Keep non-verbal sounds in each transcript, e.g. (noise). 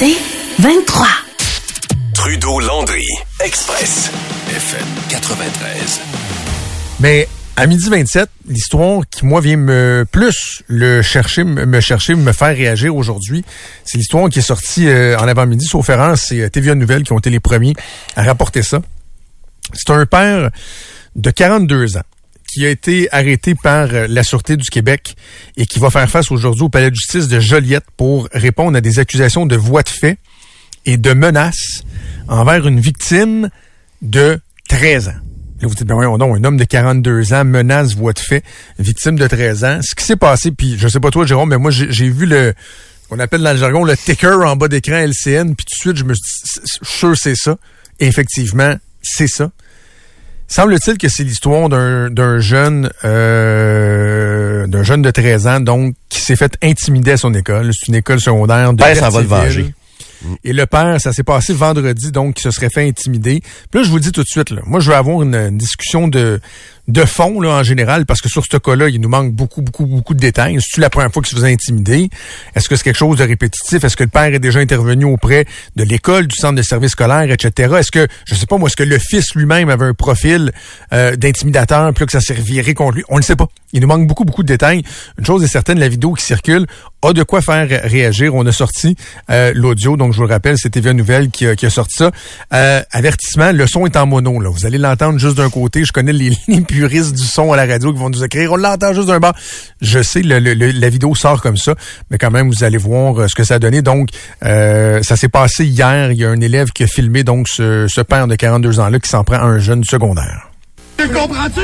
C'est 23. Trudeau-Landry, Express, FM 93. Mais à midi 27, l'histoire qui, moi, vient me plus le chercher, me chercher, me faire réagir aujourd'hui, c'est l'histoire qui est sortie euh, en avant-midi, sauf erreur, c'est euh, TVA Nouvelles qui ont été les premiers à rapporter ça. C'est un père de 42 ans qui a été arrêté par euh, la Sûreté du Québec et qui va faire face aujourd'hui au palais de justice de Joliette pour répondre à des accusations de voies de fait et de menaces envers une victime de 13 ans. Là, vous dites, ben voyons donc, un homme de 42 ans menace voie de fait, victime de 13 ans. Ce qui s'est passé, puis je sais pas toi, Jérôme, mais moi, j'ai vu le, qu'on appelle dans le jargon le ticker en bas d'écran LCN, puis tout de suite, je me suis dit, sûr c'est ça. Et effectivement, c'est ça. Semble-t-il que c'est l'histoire d'un jeune euh, d'un jeune de 13 ans donc qui s'est fait intimider à son école. C'est une école secondaire de Ben, ça va le venger. Et le père, ça s'est passé vendredi, donc, qui se serait fait intimider. Puis là, je vous le dis tout de suite, là, moi, je veux avoir une, une discussion de, de fond, là, en général, parce que sur ce cas-là, il nous manque beaucoup, beaucoup, beaucoup de détails. Est-ce la première fois qu'il se faisait intimider? Est-ce que c'est quelque chose de répétitif? Est-ce que le père est déjà intervenu auprès de l'école, du centre de service scolaire, etc.? Est-ce que, je sais pas moi, est-ce que le fils lui-même avait un profil euh, d'intimidateur, là, que ça servirait contre lui? On ne sait pas. Il nous manque beaucoup, beaucoup de détails. Une chose est certaine, la vidéo qui circule a de quoi faire réagir. On a sorti euh, l'audio, donc je vous le rappelle, c'était TVA Nouvelle qui qui a sorti ça. Euh, avertissement, le son est en mono. Là. Vous allez l'entendre juste d'un côté. Je connais les, (laughs) les puristes du son à la radio qui vont nous écrire. On l'entend juste d'un bas. Je sais, le, le, la vidéo sort comme ça, mais quand même, vous allez voir euh, ce que ça a donné. Donc, euh, ça s'est passé hier. Il y a un élève qui a filmé donc ce, ce père de 42 ans-là qui s'en prend à un jeune secondaire. Tu comprends-tu?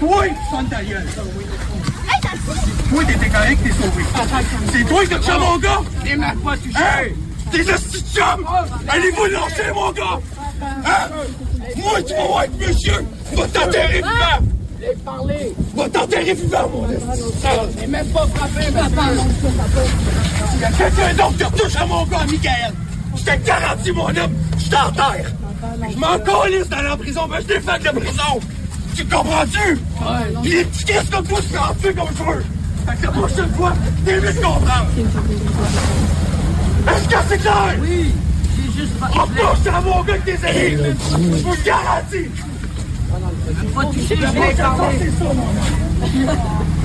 Toi, sonne ta gueule. Toi, t'étais correct, t'es sauvé. C'est toi qui as tué mon gars? T'es même pas touché. Hey! T'es le petit chum! Allez-vous le lâcher, mon gars! Hein? Moi, tu vas être monsieur! Va t'enterrer vivant! parler! Va t'enterrer vivant, mon gars! T'es même pas frappé, papa! Il y a quelqu'un d'autre qui retouche à mon gars, Michael! Je te garantis, mon homme, je t'enterre! Je m'en calisse d'aller en prison, mais je t'ai fait de prison! Tu comprends-tu? Ouais, Pis les petits crises comme toi, je peux en tuer comme je veux! Fait que la prochaine fois, t'es mieux de comprendre! Est-ce que c'est clair? Oui! Juste pas... À mon gars que t'es amis! Je vous garantis! Faut toucher, je vais parler! (laughs)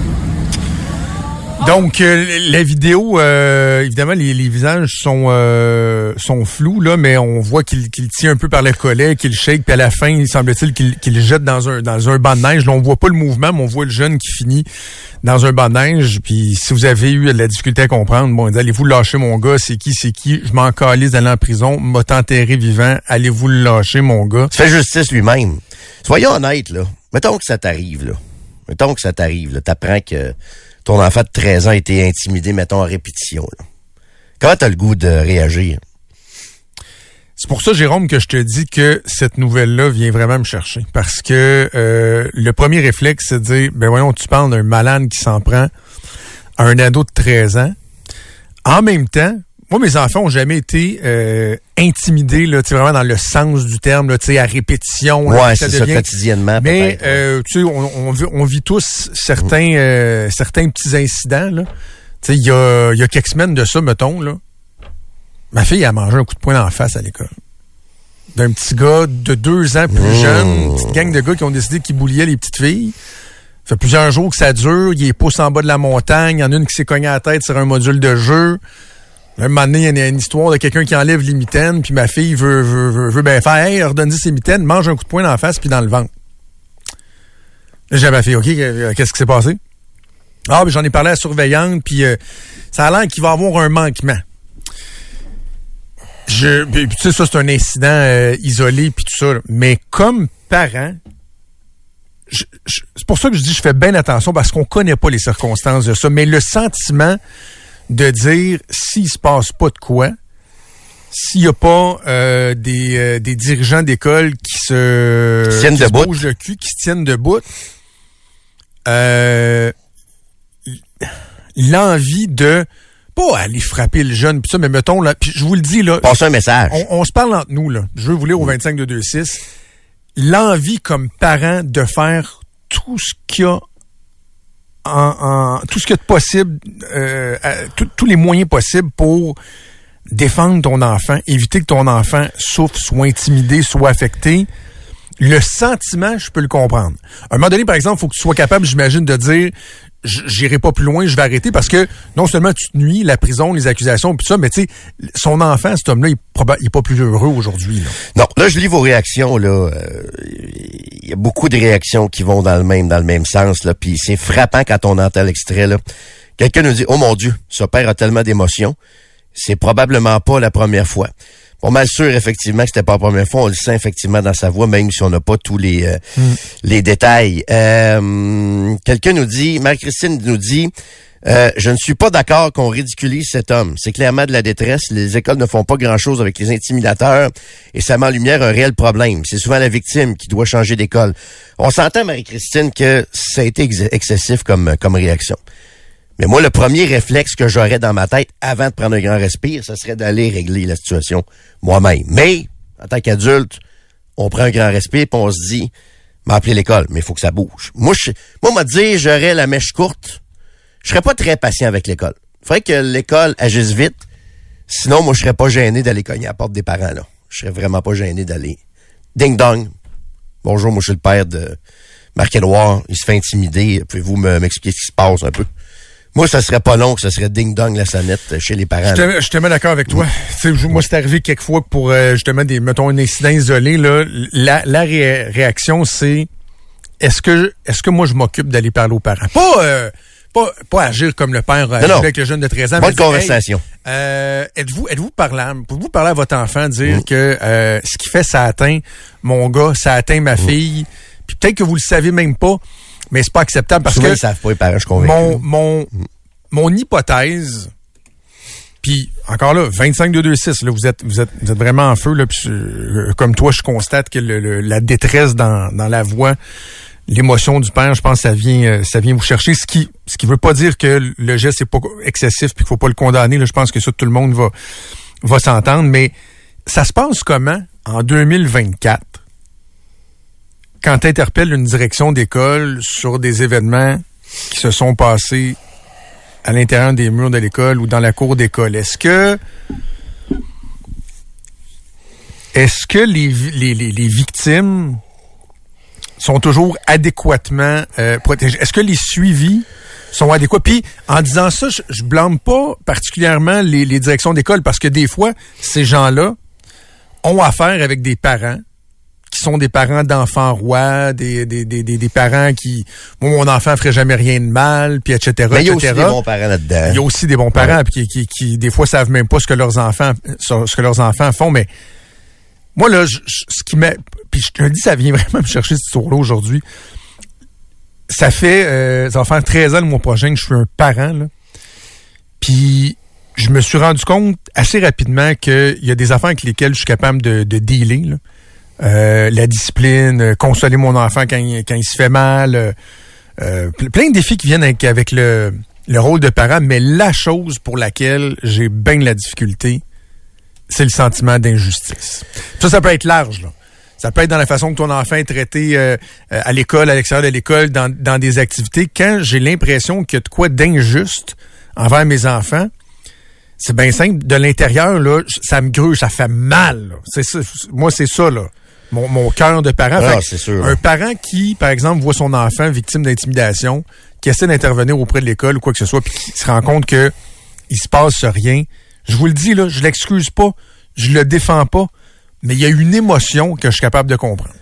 Donc, euh, la vidéo, euh, évidemment, les, les, visages sont euh, sont flous, là, mais on voit qu'il qu'il tient un peu par le collet, qu'il shake, puis à la fin, il semble-t-il qu'il qu'il jette dans un dans un banc de neige. Là, on voit pas le mouvement, mais on voit le jeune qui finit dans un banc de neige. Puis si vous avez eu de la difficulté à comprendre, bon, allez-vous lâcher mon gars, c'est qui, c'est qui, je m'en calise d'aller en prison, m'a enterré vivant, allez-vous le lâcher, mon gars? Tu fais justice lui-même. Soyons honnêtes, là. Mettons que ça t'arrive, là. Mettons que ça t'arrive, là. T'apprends que ton enfant de 13 ans a été intimidé, mettons, en répétition. Là. Comment t'as le goût de réagir? C'est pour ça, Jérôme, que je te dis que cette nouvelle-là vient vraiment me chercher. Parce que euh, le premier réflexe, c'est de dire, ben voyons, tu parles d'un malade qui s'en prend à un ado de 13 ans. En même temps, moi, mes enfants ont jamais été euh, intimidés, là, vraiment dans le sens du terme, là, à répétition. Là, ouais, c'est ça, quotidiennement. Mais euh, tu sais, on, on, on, vit tous certains euh, certains petits incidents. Là. Tu sais, il y a, y a quelques semaines de ça, mettons, là. Ma fille a mangé un coup de poing en face à l'école. D'un petit gars de deux ans plus Mmh. jeune, une petite gang de gars qui ont décidé qu'ils boulillaient les petites filles. Ça fait plusieurs jours que ça dure. Il est pousse en bas de la montagne. Il y en a une qui s'est cognée à la tête sur un module de jeu. Un moment donné, il y a une histoire de quelqu'un qui enlève les mitaines, puis ma fille veut, veut, bien faire, hey, redonne ses mitaines, mange un coup de poing dans la face, puis dans le ventre. J'ai ma fille, OK, euh, qu'est-ce qui s'est passé? Ah, ben j'en ai parlé à la surveillante, puis euh, ça a l'air qu'il va avoir un manquement. Je, puis, tu sais, ça, c'est un incident euh, isolé, puis tout ça. Mais comme parent, c'est pour ça que je dis je fais bien attention, parce qu'on connaît pas les circonstances de ça. Mais le sentiment de dire s'il se passe pas de quoi, s'il y a pas euh, des, euh, des dirigeants d'école qui se, Qui tiennent qui se debout. bougent le cul, qui se tiennent debout, euh, l'envie de pas aller frapper le jeune, pis ça, mais mettons là, puis je vous le dis là, Passe un message. on, on se parle entre nous là. Je veux vous lire au 25 de 26. L'envie comme parent de faire tout ce qu'il y a en, tout ce qu'il y a de possible, euh, tous les moyens possibles pour défendre ton enfant, éviter que ton enfant souffre, soit intimidé, soit affecté, le sentiment, je peux le comprendre. À un moment donné, par exemple, il faut que tu sois capable, j'imagine, de dire j'irai pas plus loin, je vais arrêter parce que non seulement tu te nuis, la prison, les accusations, puis ça, mais tu sais, son enfant, cet homme-là, il, il est pas plus heureux aujourd'hui. Non, là, je lis vos réactions, là. Il y a beaucoup de réactions qui vont dans le même, dans le même sens, là. Puis c'est frappant quand on entend l'extrait, là. Quelqu'un nous dit, oh mon Dieu, ce père a tellement d'émotions. C'est probablement pas la première fois. Pas mal sûr, effectivement, que c'était pas la première fois. On le sent effectivement dans sa voix, même si on n'a pas tous les, euh, mm. les détails. Euh, quelqu'un nous dit, Marie-Christine nous dit, euh, je ne suis pas d'accord qu'on ridiculise cet homme. C'est clairement de la détresse. Les écoles ne font pas grand-chose avec les intimidateurs et ça met en lumière un réel problème. C'est souvent la victime qui doit changer d'école. On s'entend, Marie-Christine, que ça a été excessif comme, comme réaction. Mais moi, le premier réflexe que j'aurais dans ma tête avant de prendre un grand respire, ce serait d'aller régler la situation moi-même. Mais, en tant qu'adulte, on prend un grand respire et on se dit, m'appeler l'école, mais il faut que ça bouge. Moi, je, moi, m'a dit, j'aurais la mèche courte. Je serais pas très patient avec l'école. Faudrait que l'école agisse vite. Sinon, moi, je serais pas gêné d'aller cogner à la porte des parents, là. Je serais vraiment pas gêné d'aller. Ding dong. Bonjour, moi, je suis le père de Marc-Édouard. Il se fait intimider. Pouvez-vous m'expliquer ce qui se passe un peu? Moi, ça serait pas long que ce serait ding-dong la sonnette chez les parents. Je te mets d'accord avec toi. moi, c'est arrivé quelquefois pour euh, justement des, mettons, un incident isolé. Là, la, la réaction, c'est est-ce que est-ce que moi je m'occupe d'aller parler aux parents? Pas euh, pas, pas agir comme le père avec le jeune de 13 ans. Bonne conversation. euh, êtes-vous êtes-vous parlant? Pouvez-vous parler à votre enfant, dire mm. que euh, ce qui fait ça atteint mon gars, ça atteint ma mm. fille, puis peut-être que vous le savez même pas mais c'est pas acceptable parce que ils savent pas je mon, mon, mon hypothèse, puis encore là, 25-2-2-6, là, vous êtes, vous êtes, vous êtes vraiment en feu, là, puis, euh, comme toi, je constate que le, la détresse dans, dans la voix, l'émotion du père, je pense, ça vient, euh, ça vient vous chercher. Ce qui, ce qui veut pas dire que le geste est pas excessif puis qu'il faut pas le condamner. Là, je pense que ça, tout le monde va, va s'entendre. Mais ça se passe comment en 2024 quand tu une direction d'école sur des événements qui se sont passés à l'intérieur des murs de l'école ou dans la cour d'école, est-ce que est-ce que les, les, les, victimes sont toujours adéquatement euh, protégées? Est-ce que les suivis sont adéquats? Puis, en disant ça, je, je blâme pas particulièrement les, les directions d'école parce que des fois, ces gens-là ont affaire avec des parents qui sont des parents d'enfants rois, des, des, des, des, parents qui, mon enfant ferait jamais rien de mal, puis etc. Mais il y a aussi des bons parents là-dedans. Il y a aussi des bons parents, puis qui, qui, qui, des fois savent même pas ce que leurs enfants, ce que leurs enfants font, mais moi là, ce qui m'a, puis je te dis, ça vient (laughs) vraiment me chercher ce tour là aujourd'hui. Ça fait, euh, ça va faire 13 ans le mois prochain que je suis un parent, là. Puis je me suis rendu compte assez rapidement qu'il y a des affaires avec lesquelles je suis capable de, de dealer. Là. Euh, la discipline, euh, consoler mon enfant quand il, se fait mal. Euh, plein de défis qui viennent avec, le, le, rôle de parent, mais la chose pour laquelle j'ai bien de la difficulté, c'est le sentiment d'injustice. Ça, ça peut être large. Là. Ça peut être dans la façon que ton enfant est traité à l'école, à l'extérieur de l'école, dans, des activités. Quand j'ai l'impression qu'il y a de quoi d'injuste envers mes enfants, c'est bien simple. De l'intérieur, là, ça me gruge, ça fait mal. C'est. Moi, c'est ça, là mon, mon cœur de parent. Ah, c'est sûr. Un parent qui, par exemple, voit son enfant victime d'intimidation, qui essaie d'intervenir auprès de l'école ou quoi que ce soit, puis qui se rend compte que il se passe rien. Je vous le dis, là, je l'excuse pas, je le défends pas, mais il y a une émotion que je suis capable de comprendre.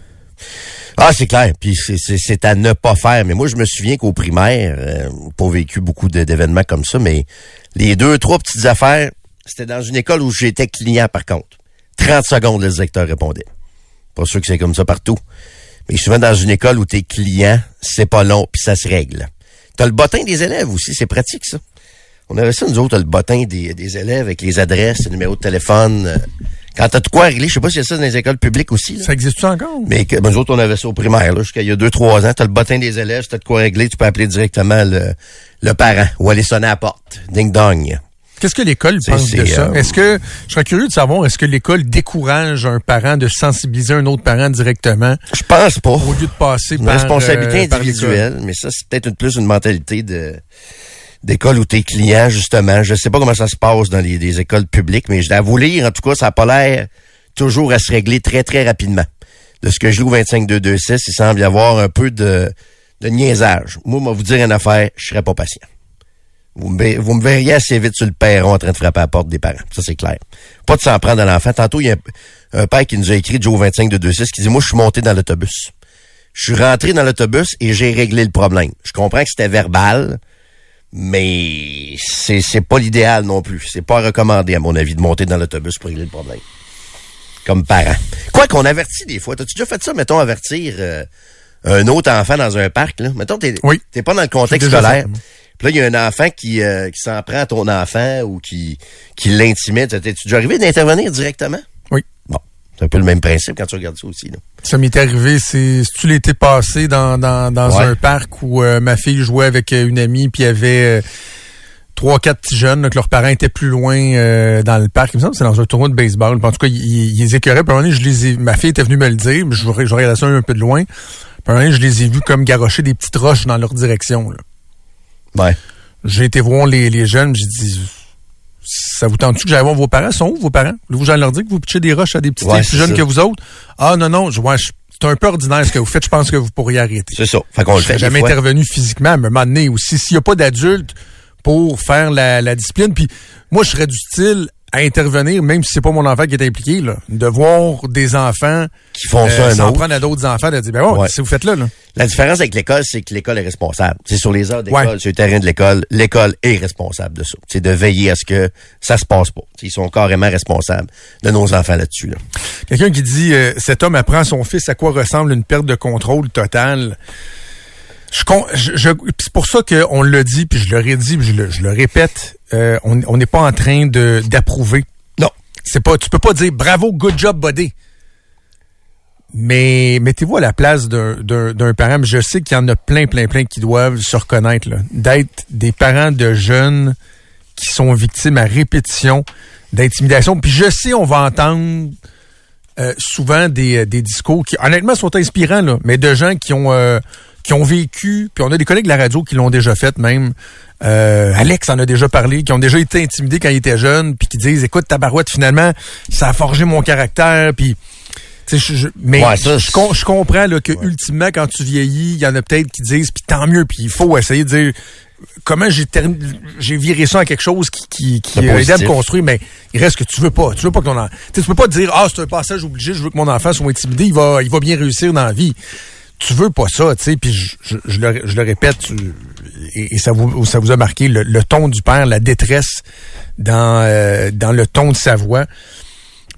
Ah, c'est clair. Puis c'est à ne pas faire. Mais moi, je me souviens qu'au primaire, euh, pas vécu beaucoup d'événements comme ça, mais les deux, trois petites affaires, c'était dans une école où j'étais client, par contre. 30 secondes, le directeur répondait. Pas sûr que c'est comme ça partout. Mais souvent dans une école où t'es client, c'est pas long, puis ça se règle. T'as le bottin des élèves aussi, c'est pratique ça. On avait ça, nous autres, le bottin des, des élèves avec les adresses, le numéro de téléphone. Euh, quand t'as de quoi régler, je sais pas si y a ça dans les écoles publiques aussi. Ça existe encore? Mais que, ben, nous autres, on avait ça au primaire, jusqu'à il y a deux, trois ans. T'as le bottin des élèves, si t'as de quoi régler, tu peux appeler directement le, le parent ou aller sonner à la porte. Ding dong. Qu'est-ce que l'école pense de ça? Euh, est-ce que, je serais curieux de savoir, est-ce que l'école décourage un parent de sensibiliser un autre parent directement? Je pense pas. Au lieu de passer une par... responsabilité euh, individuelle, mais ça, c'est peut-être plus une mentalité de d'école où t'es client, justement. Je sais pas comment ça se passe dans les, écoles publiques, mais je dois vous lire, en tout cas, ça n'a pas l'air toujours à se régler très, très rapidement. De ce que je lis au 25226, il semble y avoir un peu de, de niaisage. Moi, moi, vous dire une affaire, je serais pas patient. Vous me, vous me verriez assez vite sur le perron en train de frapper à la porte des parents. Ça, c'est clair. Pas de s'en prendre à l'enfant. Tantôt, il y a un, père qui nous a écrit, Joe 25226, qui dit, moi, je suis monté dans l'autobus. Je suis rentré dans l'autobus et j'ai réglé le problème. Je comprends que c'était verbal, mais c'est, c'est pas l'idéal non plus. C'est pas recommandé, à mon avis, de monter dans l'autobus pour régler le problème. Comme parent. Quoi qu'on avertit des fois. T'as-tu déjà fait ça, mettons, avertir euh, un autre enfant dans un parc, là? Mettons, t'es, oui. t'es pas dans le contexte scolaire. Puis là, il y a un enfant qui, euh, qui s'en prend à ton enfant ou qui, qui l'intimide. T'es-tu déjà arrivé d'intervenir directement? Oui. Bon. C'est un peu le même principe quand tu regardes ça aussi. Là. Ça m'est arrivé, c'est tu l'été passé dans, dans, dans un parc où euh, ma fille jouait avec euh, une amie, puis il y avait trois, quatre petits jeunes, que leurs parents étaient plus loin dans le parc. Il me semble que c'est dans un tournoi de baseball. en tout cas, ils, ils écœuraient. Puis un moment je les ai, ma fille était venue me le dire, je, je regardais ça un peu de loin. Puis un moment je les ai vus comme garrocher des petites roches dans leur direction. Là. Ouais. J'ai été voir les, les jeunes, j'ai dit ça vous tente-tu que j'aille voir vos parents? Sont où vos parents? Vous j'allais leur dire que vous pitchez des roches à des petits plus jeunes que vous autres? Ah non, non, je, c'est un peu ordinaire ce que vous faites, je pense que vous pourriez arrêter. C'est ça. Fait qu'on le fait. jamais intervenu physiquement, à un moment donné aussi. S'il n'y a pas d'adultes pour faire la, la discipline, puis moi je serais du style à intervenir, même si c'est pas mon enfant qui est impliqué, là, de voir des enfants qui font ça euh, s'en prendre à d'autres enfants, de dire ben ouais. si vous faites là, là. La différence avec l'école, c'est que l'école est responsable. C'est sur les heures d'école, sur le terrain de l'école, l'école est responsable de ça. C'est de veiller à ce que ça se passe pas. ils sont carrément responsables de nos enfants là-dessus. Là. Quelqu'un qui dit euh, cet homme apprend à son fils à quoi ressemble une perte de contrôle totale. Je, je, c'est pour ça qu'on le dit, puis je le redis, puis je le, je le répète, euh, on n'est pas en train de d'approuver. Non. C'est pas, tu peux pas dire bravo, good job, buddy. Mais mettez-vous à la place d'un parent. Je sais qu'il y en a plein, plein, plein qui doivent se reconnaître, d'être des parents de jeunes qui sont victimes à répétition d'intimidation. Puis je sais, on va entendre euh, souvent des, des discours qui, honnêtement, sont inspirants, là, mais de gens qui ont euh, qui ont vécu, puis on a des collègues de la radio qui l'ont déjà fait même. Euh, Alex en a déjà parlé, qui ont déjà été intimidés quand ils étaient jeunes, puis qui disent, écoute, ta barouette, finalement, ça a forgé mon caractère, puis... Je, mais je, comprends là, que ultimement, quand tu vieillis, il y en a peut-être qui disent, puis tant mieux, puis il faut essayer de dire comment j'ai j'ai viré ça à quelque chose qui qui, qui aidé à me construire mais il reste que tu veux pas tu veux pas que ton tu peux pas dire ah c'est un passage obligé je veux que mon enfant soit intimidé il va il va bien réussir dans la vie tu veux pas ça, tu sais, puis je, je, le, je, le, répète, et, ça, vous, ça vous a marqué le, ton du père, la détresse dans, euh, dans le ton de sa voix.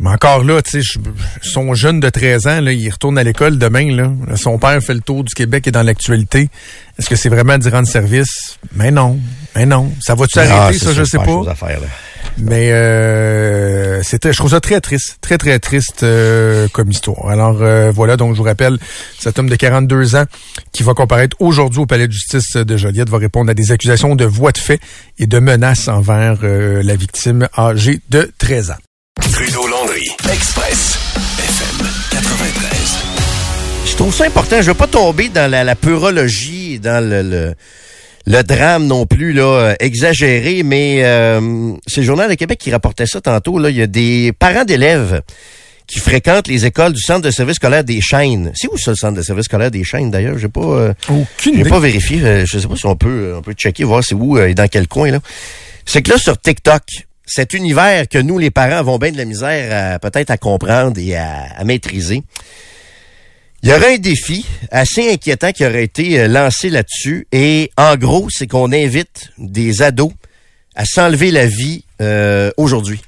Mais encore là, tu sais, son jeune de 13 ans, là, il retourne à l'école demain. Là. Son père fait le tour du Québec et dans l'actualité. Est-ce que c'est vraiment d'y rendre service? Mais non, mais non. Ça va-tu ah, arrêter, ça, je sais pas. Mais euh, c'était, je trouve ça très triste, très très triste euh, comme histoire. Alors euh, voilà, donc je vous rappelle, cet homme de 42 ans qui va comparaître aujourd'hui au palais de justice de Joliette va répondre à des accusations de voie de fait et de menaces envers euh, la victime âgée de 13 ans. Trudeau Landry, Express, FM 93. Je trouve ça important. Je veux pas tomber dans la, la purologie, dans le, le le drame non plus là euh, exagéré, mais euh, c'est le Journal de Québec qui rapportait ça tantôt. Là, il y a des parents d'élèves qui fréquentent les écoles du centre de service scolaire des Chaînes. C'est où ça, le centre de service scolaire des Chaînes d'ailleurs? J'ai pas, euh, j'ai pas vérifié. Euh, je sais pas si on peut, on peut checker voir c'est où et dans quel coin là. C'est que là sur TikTok, cet univers que nous les parents avons bien de la misère peut-être à comprendre et à, à maîtriser. Il y aurait un défi assez inquiétant qui aurait été euh, lancé là-dessus. Et en gros, c'est qu'on invite des ados à s'enlever la vie euh, aujourd'hui.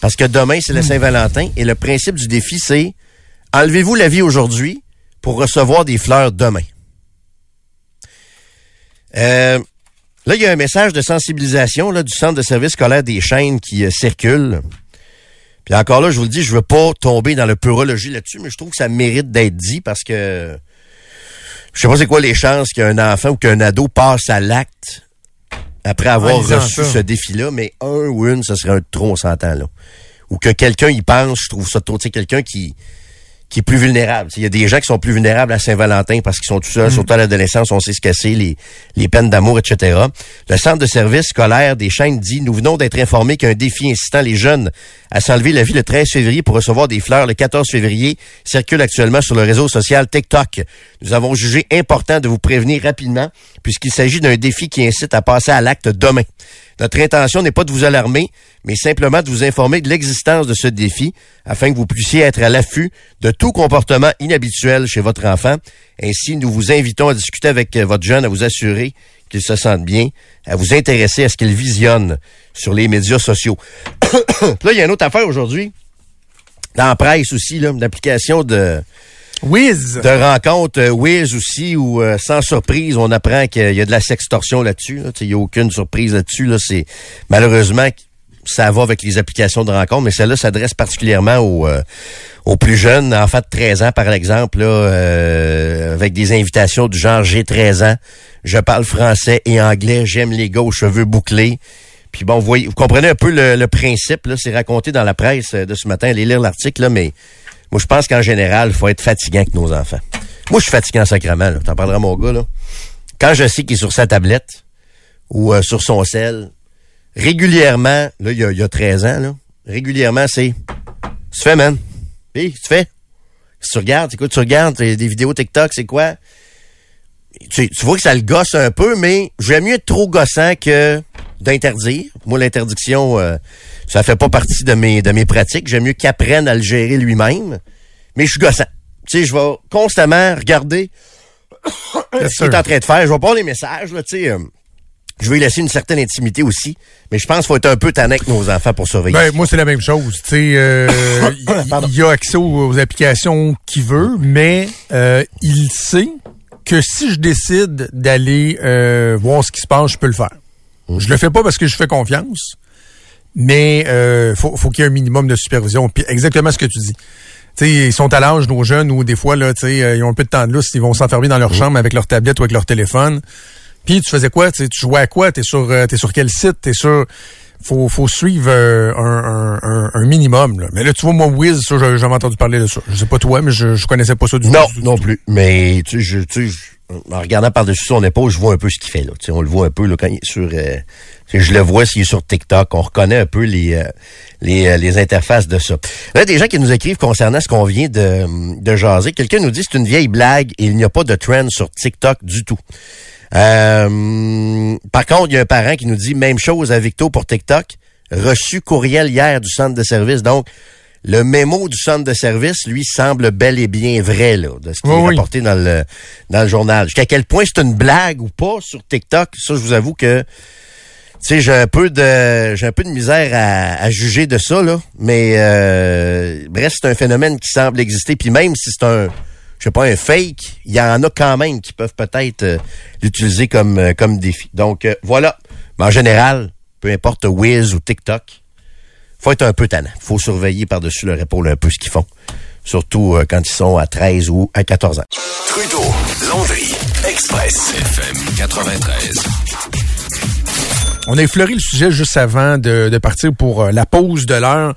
Parce que demain, c'est le hmm. Saint-Valentin. Et le principe du défi, c'est enlevez-vous la vie aujourd'hui pour recevoir des fleurs demain. Euh, là, il y a un message de sensibilisation là, du Centre de service scolaire des chaînes qui circule. Puis encore là, je vous le dis, je veux pas tomber dans le purologie là-dessus, mais je trouve que ça mérite d'être dit parce que je sais pas c'est quoi les chances qu'un enfant ou qu'un ado passe à l'acte après avoir reçu ce défi-là, mais un ou une, ce serait un trop, on s'entend là. Ou que quelqu'un y pense, je trouve ça trop. Tu sais, quelqu'un qui qui est plus vulnérable. Il y a des gens qui sont plus vulnérables à Saint-Valentin parce qu'ils sont tout seuls, surtout à l'adolescence, on sait ce que c'est, les, les peines d'amour, etc. Le Centre de services scolaire des chaînes dit, nous venons d'être informés qu'un défi incitant les jeunes à s'enlever la vie le 13 février pour recevoir des fleurs le 14 février circule actuellement sur le réseau social TikTok. Nous avons jugé important de vous prévenir rapidement puisqu'il s'agit d'un défi qui incite à passer à l'acte demain. Notre intention n'est pas de vous alarmer, mais simplement de vous informer de l'existence de ce défi afin que vous puissiez être à l'affût de tout comportement inhabituel chez votre enfant. Ainsi, nous vous invitons à discuter avec votre jeune, à vous assurer qu'il se sente bien, à vous intéresser à ce qu'il visionne sur les médias sociaux. (coughs) là, il y a une autre affaire aujourd'hui. Dans la presse aussi, là, une application de, Wiz. de rencontre euh, Wiz aussi où euh, sans surprise on apprend qu'il y a de la sextorsion là-dessus. là. Il n'y a aucune surprise là-dessus. Là. C'est malheureusement ça va avec les applications de rencontre, mais celle-là s'adresse particulièrement aux, euh, plus jeunes, enfants de 13 ans par exemple, avec des invitations du genre j'ai 13 ans, je parle français et anglais, j'aime les gars aux cheveux bouclés. Puis bon, vous, voyez, vous comprenez un peu le, le principe, c'est raconté dans la presse de ce matin, allez lire l'article, mais moi je pense qu'en général, il faut être fatiguant avec nos enfants. Moi, je suis fatiguant sacrément. T'en parleras mon gars, là. Quand je sais qu'il est sur sa tablette ou euh, sur son sel, régulièrement, là, il y a, il y a 13 ans, là, régulièrement, c'est tu fais, man? Hé, tu fais? Tu regardes, tu regardes? Des vidéos TikTok, c'est quoi? Tu, tu vois que ça le gosse un peu, mais j'aime mieux être trop gossant que d'interdire. Moi, l'interdiction, euh, ça fait pas partie de mes, de mes pratiques. J'aime mieux qu'il apprenne à le gérer lui-même. Mais je suis gossant. Tu sais, je vais constamment regarder (coughs) ce qu'il est en train de faire. Je vais pas les messages, là, tu sais. euh, je vais lui laisser une certaine intimité aussi. Mais je pense qu'il faut être un peu tannant avec nos enfants pour surveiller. Ben, moi, c'est la même chose. Tu sais, euh, (coughs) il- Pardon. il y a accès aux, aux applications qu'il veut, mais euh, il sait que si je décide d'aller euh, voir ce qui se passe, je peux le faire. Je le fais pas parce que je fais confiance, mais euh, faut, faut qu'il y ait un minimum de supervision. Puis exactement ce que tu dis. Tu sais, ils sont à l'âge, nos jeunes, ou des fois, là, tu sais, euh, ils ont un peu de temps de lousse, ils vont s'enfermer dans leur chambre avec leur tablette ou avec leur téléphone. Puis tu faisais quoi? Tu sais, tu jouais à quoi? T'es sur euh, t'es sur quel site? T'es sur. Faut, faut suivre euh, un, un, un, minimum. Là. Mais là, tu vois, moi, Wiz, ça, j'ai jamais entendu parler de ça. Je sais pas toi, mais je, je connaissais pas ça du Non, tout. non tout. plus. Mais tu sais, je, tu sais, je- en regardant par-dessus son épaule, je vois un peu ce qu'il fait. Là. On le voit un peu là, quand il est sur. euh, je le vois s'il est sur TikTok. On reconnaît un peu les euh, les, euh, les interfaces de ça. Là, des gens qui nous écrivent concernant ce qu'on vient de, de jaser. Quelqu'un nous dit c'est une vieille blague et il n'y a pas de trend sur TikTok du tout. Euh, par contre, il y a un parent qui nous dit même chose à Victo pour TikTok. Reçu courriel hier du centre de service. Donc, le mémo du centre de service, lui, semble bel et bien vrai, là, de ce qui Oui, est oui. rapporté dans le, dans le journal. Jusqu'à quel point c'est une blague ou pas sur TikTok, ça, je vous avoue que, tu sais, j'ai un peu de, j'ai un peu de misère à, à juger de ça, là. Mais, euh, bref, c'est un phénomène qui semble exister. Puis même si c'est un, je sais pas, un fake, il y en a quand même qui peuvent peut-être euh, l'utiliser comme, euh, comme défi. Donc, euh, voilà. Mais en général, peu importe Wiz ou TikTok, faut être un peu tannant. faut surveiller par-dessus leur épaule un peu ce qu'ils font. Surtout euh, quand ils sont à 13 ou à 14 ans. Trudeau, Landry, Express, FM 93. On a effleuré le sujet juste avant de, de partir pour euh, la pause de l'heure.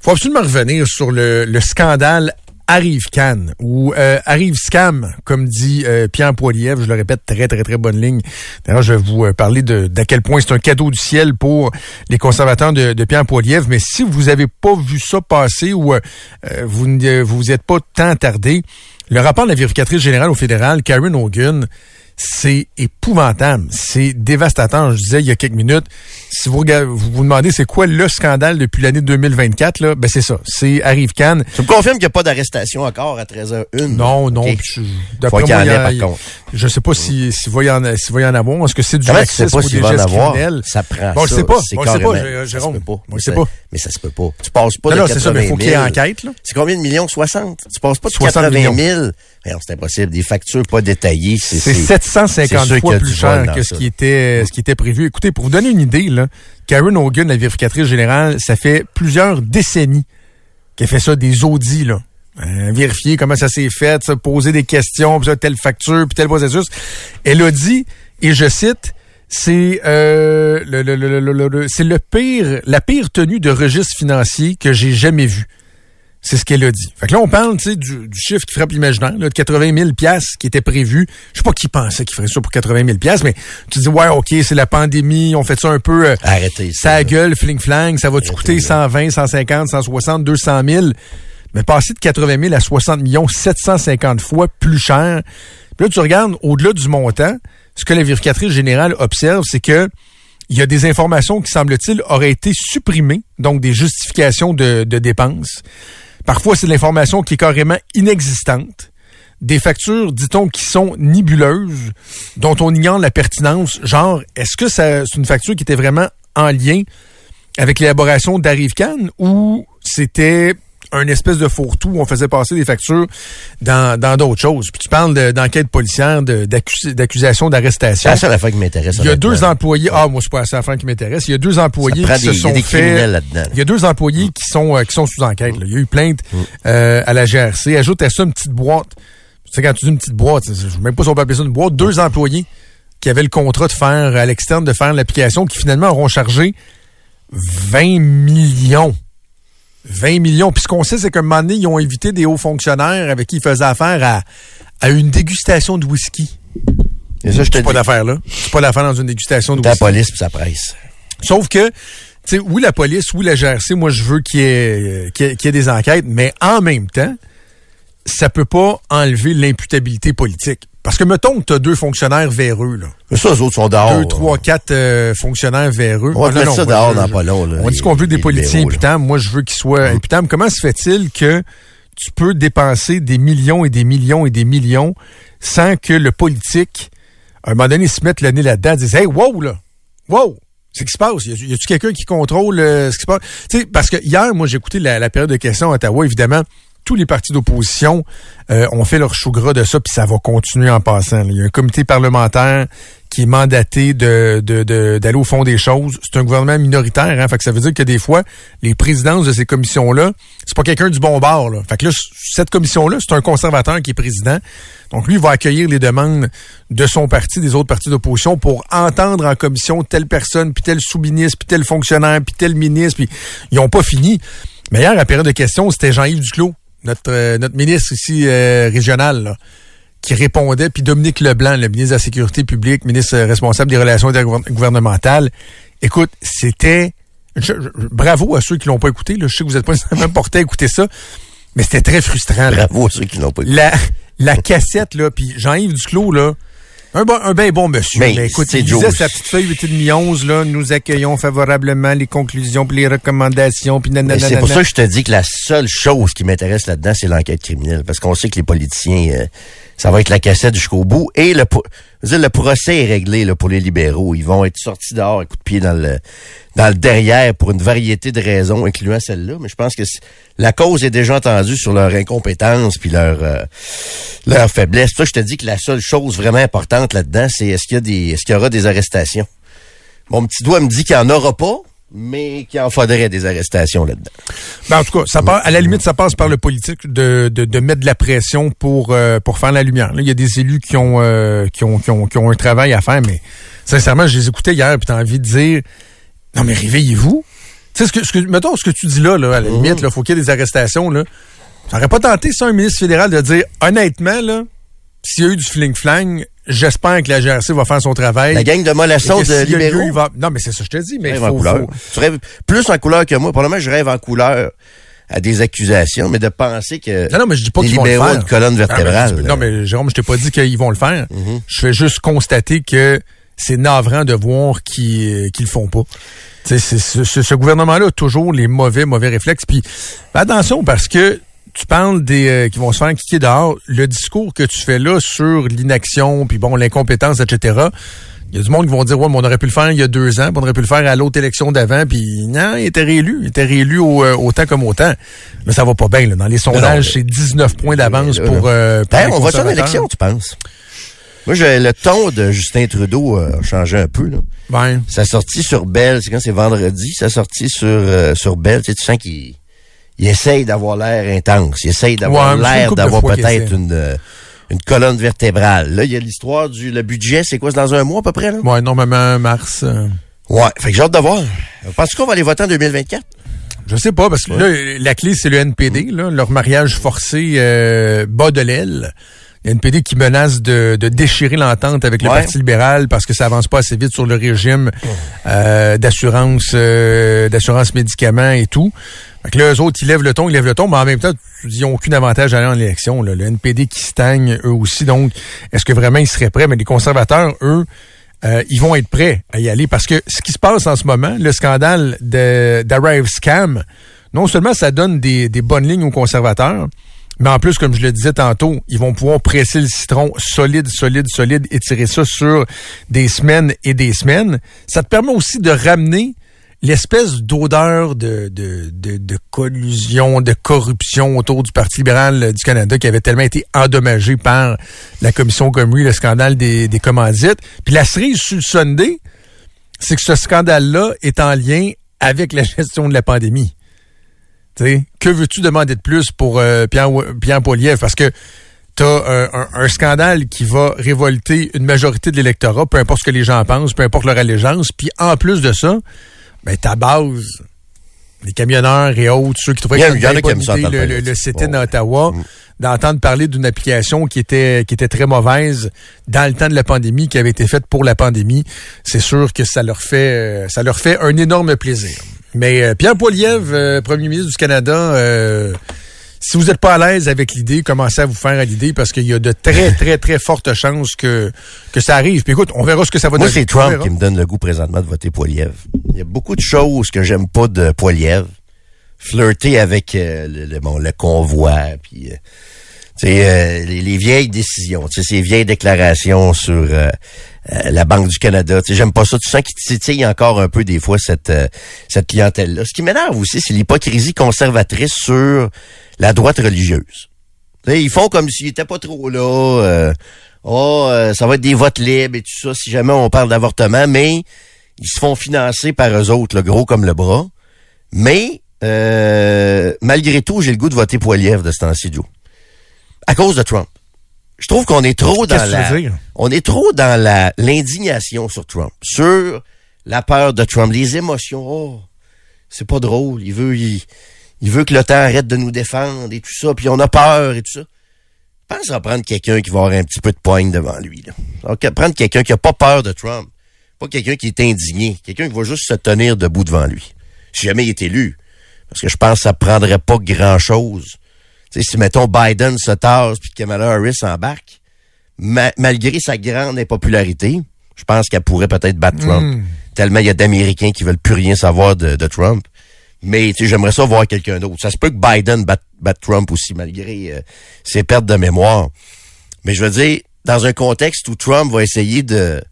faut absolument revenir sur le, le scandale Arrive Cannes ou euh, Arrive Scam, comme dit euh, Pierre Poilievre. Je le répète, très, très, très bonne ligne. D'ailleurs, je vais vous euh, parler de d'à quel point c'est un cadeau du ciel pour les conservateurs de, Pierre Poilievre. Mais si vous avez pas vu ça passer ou vous ne vous êtes pas tant attardé, le rapport de la vérificatrice générale au fédéral, Karen Hogan, c'est épouvantable, c'est dévastateur. Je disais il y a quelques minutes, si vous regardez, vous vous demandez c'est quoi le scandale depuis l'année 2024 là, ben c'est ça, c'est Arrive Cannes. Tu me confirmes qu'il n'y a pas d'arrestation encore à 13h01? Non, non, OK. puis je- Faut d'après qu'il y en moi, il y ait, a- par contre. je sais pas si s'il va y en s'il va y en avoir, est-ce que c'est du tu sais pas ou des gestes criminels? Ça prend Bon, je ça. sais pas, on le sait pas, Jérôme. On Mais sait ça- pas. Mais ça se peut pas. Tu passes pas Non, de non, 80 c'est ça, mais il faut qu'il y ait 000. enquête, là. C'est combien de millions? 60? Tu passes pas de 60 80 000? millions. Voyons, c'est impossible. Des factures pas détaillées. C'est C'est c'est- 750 c'est sûr qu'il y fois plus cher que ce ça. qui était ce qui était prévu. Écoutez, pour vous donner une idée, là, Karen Hogan, la vérificatrice générale, ça fait plusieurs décennies qu'elle fait ça, des audits, là. Euh, vérifier comment ça s'est fait, se poser des questions, puis ça, telle facture, puis tel processus. Elle a dit, et je cite, c'est euh, c'est le pire, la pire tenue de registre financier que j'ai jamais vue. C'est ce qu'elle a dit. Fait que là, on parle, tu sais, du, du chiffre qui frappe l'imaginaire, là, de 80 000 piastres qui était prévu. Je sais pas qui pensait qu'il ferait ça pour 80 000 piastres, mais tu dis, ouais, OK, c'est la pandémie, on fait ça un peu... Euh, Arrêtez ça. Ça gueule, fling-flang, ça va-tu coûter 120, 150, 160, 200 000? Mais passer de 80 000 à 60 millions, 750 fois plus cher. Puis là, tu regardes, au-delà du montant, ce que la vérificatrice générale observe, c'est que il y a des informations qui, semble-t-il, auraient été supprimées, donc des justifications de, de dépenses. Parfois, c'est de l'information qui est carrément inexistante. Des factures, dit-on, qui sont nébuleuses, dont on ignore la pertinence. Genre, est-ce que c'est une facture qui était vraiment en lien avec l'élaboration d'Arrive-Can ou c'était un espèce de fourre-tout où on faisait passer des factures dans d'autres choses. Puis tu parles d'enquête policière, d'accusation d'arrestation. C'est la fin qui m'intéresse. Il y a deux employés. Ah, moi, c'est pas la fin qui m'intéresse. Il y a deux employés qui se sont il y a fait. Il y a deux employés qui sont, euh, qui sont sous enquête. Il y a eu plainte mm. euh, à la GRC. Ajoute à ça une petite boîte. Tu sais, quand tu dis une petite boîte, je ne sais même pas si on peut appeler ça une boîte. Deux employés qui avaient le contrat de faire à l'externe, de faire l'application, qui finalement auront chargé 20 millions 20 millions. Puis ce qu'on sait, c'est qu'un moment donné, ils ont invité des hauts fonctionnaires avec qui ils faisaient affaire à, à une dégustation de whisky. Et ça, je te pas d'affaire là. C'est pas d'affaire dans une dégustation de whisky. La police puis sa presse. Sauf que, tu sais, oui, la police, oui, la GRC, moi, je veux qu'il y, ait, qu'il y ait des enquêtes, mais en même temps, ça peut pas enlever l'imputabilité politique. Parce que mettons que tu as deux fonctionnaires véreux, là. Mais ça, les autres sont dehors. Deux, trois, quatre euh, fonctionnaires véreux. On va ah, ça dehors dans pas long, là. On dit qu'on veut des politiciens imputables. Moi, je veux qu'ils soient hum. imputables. Comment se fait-il que tu peux dépenser des millions et des millions et des millions sans que le politique, à un moment donné, se mette le nez là-dedans et dise Hey, wow, là! Wow! C'est ce qui se passe. Y a-tu quelqu'un qui contrôle euh, ce qui se passe? Tu sais, parce que hier, moi, j'ai écouté la, la, période de questions à Ottawa, évidemment tous les partis d'opposition euh, ont fait leur chou gras de ça, puis ça va continuer en passant. Il y a un comité parlementaire qui est mandaté de, d'aller au fond des choses. C'est un gouvernement minoritaire, hein, fait que ça veut dire que des fois, les présidences de ces commissions-là, c'est pas quelqu'un du bon bord. Là. Fait que là, cette commission-là, c'est un conservateur qui est président. Donc lui, il va accueillir les demandes de son parti, des autres partis d'opposition, pour entendre en commission telle personne, puis tel sous-ministre, puis tel fonctionnaire, puis tel ministre, puis ils ont pas fini. Mais hier, à la période de questions, c'était Jean-Yves Duclos notre, euh, notre ministre ici euh, régional, qui répondait, puis Dominique Leblanc, le ministre de la Sécurité publique, ministre responsable des relations gouvernementales. Écoute, c'était... bravo à ceux qui l'ont pas écouté. Là. Je sais que vous êtes pas (laughs) nécessairement porté à écouter ça, mais c'était très frustrant. Bravo à ceux qui l'ont pas écouté. La, la cassette, là, puis Jean-Yves Duclos, là, un, bon, un bien bon monsieur. Mais, ben, écoute, il disait sa petite feuille 8,5-11, là, nous accueillons favorablement les conclusions puis les recommandations, puis nanana. C'est pour ça que je te dis que la seule chose qui m'intéresse là-dedans, c'est l'enquête criminelle. Parce qu'on sait que les politiciens, euh, ça va être la cassette jusqu'au bout. Et le, le procès est réglé là, pour les libéraux. Ils vont être sortis dehors à coup de pied dans le, dans le derrière pour une variété de raisons, incluant celle-là. Mais je pense que la cause est déjà entendue sur leur incompétence puis leur euh, leur faiblesse. Ça, je te dis que la seule chose vraiment importante là-dedans, c'est est-ce qu'il y a des est-ce qu'il y aura des arrestations? Mon petit doigt me dit qu'il n'y en aura pas mais qu'il en faudrait des arrestations là-dedans. Ben, en tout cas, ça à la limite, ça passe par le politique de, de, de mettre de la pression pour euh, pour faire la lumière. il y a des élus qui ont, euh, qui ont, qui ont qui ont un travail à faire, mais sincèrement, je les écoutais hier, puis t'as envie de dire non mais réveillez-vous. Tu sais ce que, ce que mettons ce que tu dis là, là à la limite, là, faut qu'il y ait des arrestations là. Ça aurait pas tenté ça un ministre fédéral de dire honnêtement là, s'il y a eu du fling-flang, j'espère que la GRC va faire son travail. La gang de mollassons de libéraux? va... Non, mais c'est ça, je te dis. Mais faut, en couleur. Tu rêves plus en couleur que moi. Pour le moment, je rêve en couleur à des accusations, mais de penser que non, non mais je dis pas les libéraux ont une colonne vertébrale. Non, mais, Jérôme, je t'ai pas dit qu'ils vont le faire. Mm-hmm. Je fais juste constater que c'est navrant de voir qu'ils ne le font pas. C'est, ce, ce gouvernement-là a toujours les mauvais, mauvais réflexes. Puis attention, parce que tu parles des euh, qui vont se faire kicker dehors. Le discours que tu fais là sur l'inaction, puis bon, l'incompétence, etc. Il y a du monde qui vont dire ouais, mais on aurait pu le faire il y a deux ans, puis on aurait pu le faire à l'autre élection d'avant, puis non, il était réélu, il était réélu au, euh, autant comme autant. Mais ça va pas bien là. Dans les sondages, c'est 19 points d'avance pour. Euh, ben, on va sur l'élection, tu penses? Moi, j'ai le ton de Justin Trudeau a changé un peu là. Ben. Ça sorti sur Belle, c'est quand c'est vendredi, ça sorti sur sur Belle, tu, sais, tu sens qu'il il essaye d'avoir l'air intense. Il essaye d'avoir l'air d'avoir peut-être une, euh, une colonne vertébrale. Là, il y a l'histoire du le budget. C'est quoi? C'est dans un mois à peu près? Là? Ouais, normalement mars. Euh. Ouais, fait que j'ai hâte de voir. Penses-tu qu'on va aller voter en 2024? Je sais pas, parce que là, la clé, c'est le NPD. Là, leur mariage forcé euh, bas de l'aile. Le NPD qui menace de, de déchirer l'entente avec le Ouais. Parti libéral parce que ça avance pas assez vite sur le régime euh, d'assurance euh, d'assurance médicaments et tout. Fait que là, eux autres, ils lèvent le ton, ils lèvent le ton, mais en même temps, ils n'ont aucun avantage à aller en élection. Là. Le NPD qui stagne, eux aussi. Donc, est-ce que vraiment ils seraient prêts? Mais les conservateurs, eux, euh, ils vont être prêts à y aller parce que ce qui se passe en ce moment, le scandale d'Arrive Scam, non seulement ça donne des, des bonnes lignes aux conservateurs, mais en plus, comme je le disais tantôt, ils vont pouvoir presser le citron solide, solide, solide et tirer ça sur des semaines et des semaines. Ça te permet aussi de ramener l'espèce d'odeur de, de, de, collusion, de corruption autour du Parti libéral du Canada qui avait tellement été endommagé par la commission Comrie, le scandale des, commandites. Puis la cerise sur le Sunday, c'est que ce scandale-là est en lien avec la gestion de la pandémie. T'sais, que veux-tu demander de plus pour euh, Pierre, Pierre? Parce que tu as un, un, scandale qui va révolter une majorité de l'électorat, peu importe ce que les gens pensent, peu importe leur allégeance. Puis en plus de ça, ben, ta base, les camionneurs et autres, ceux qui trouvaient que c'était le, le, le sit-in Bon, à ouais. Ottawa, Mm. d'entendre parler d'une application qui était qui était très mauvaise dans le temps de la pandémie, qui avait été faite pour la pandémie, c'est sûr que ça leur fait euh, ça leur fait un énorme plaisir. Mais euh, Pierre Poilievre, euh, premier ministre du Canada, euh, si vous n'êtes pas à l'aise avec l'idée, commencez à vous faire à l'idée parce qu'il y a de très, (laughs) très, très fortes chances que, que ça arrive. Puis écoute, on verra ce que ça va Moi, donner. c'est On Trump qui me donne le goût présentement de voter Poiliev. Il y a beaucoup de choses que j'aime pas de Poiliev. Flirter avec euh, le, le- bon, le convoi, puis euh, euh, les, les vieilles décisions, ces vieilles déclarations sur euh, euh, la Banque du Canada. J'aime pas ça. Tu sens qu'il titille encore un peu des fois cette euh, cette clientèle-là. Ce qui m'énerve aussi, c'est l'hypocrisie conservatrice sur la droite religieuse. Ils font comme s'ils étaient pas trop là. euh, oh, euh, ça va être des votes libres et tout ça si jamais on parle d'avortement, mais ils se font financer par eux autres, le gros comme le bras. Mais malgré tout, j'ai le goût de voter Poiliev de ce temps-ci. À cause de Trump. Je trouve qu'on est trop dans la, on est trop dans la l'indignation sur Trump, sur la peur de Trump, les émotions. Oh, c'est pas drôle. Il veut, il, il veut que l'OTAN arrête de nous défendre et tout ça, puis on a peur et tout ça. Je pense à prendre quelqu'un qui va avoir un petit peu de poigne devant lui. Là. Prendre quelqu'un qui a pas peur de Trump, pas quelqu'un qui est indigné, quelqu'un qui va juste se tenir debout devant lui. Si jamais il est élu, parce que je pense que ça prendrait pas grand-chose. Tu sais, si, mettons, Biden se tasse puis Kamala Harris embarque, ma- malgré sa grande impopularité, je pense qu'elle pourrait peut-être battre Trump. Tellement il y a d'Américains qui veulent plus rien savoir de, de Trump. Mais j'aimerais ça voir quelqu'un d'autre. Ça se peut que Biden batte, batte Trump aussi, malgré euh, ses pertes de mémoire. Mais je veux dire, dans un contexte où Trump va essayer de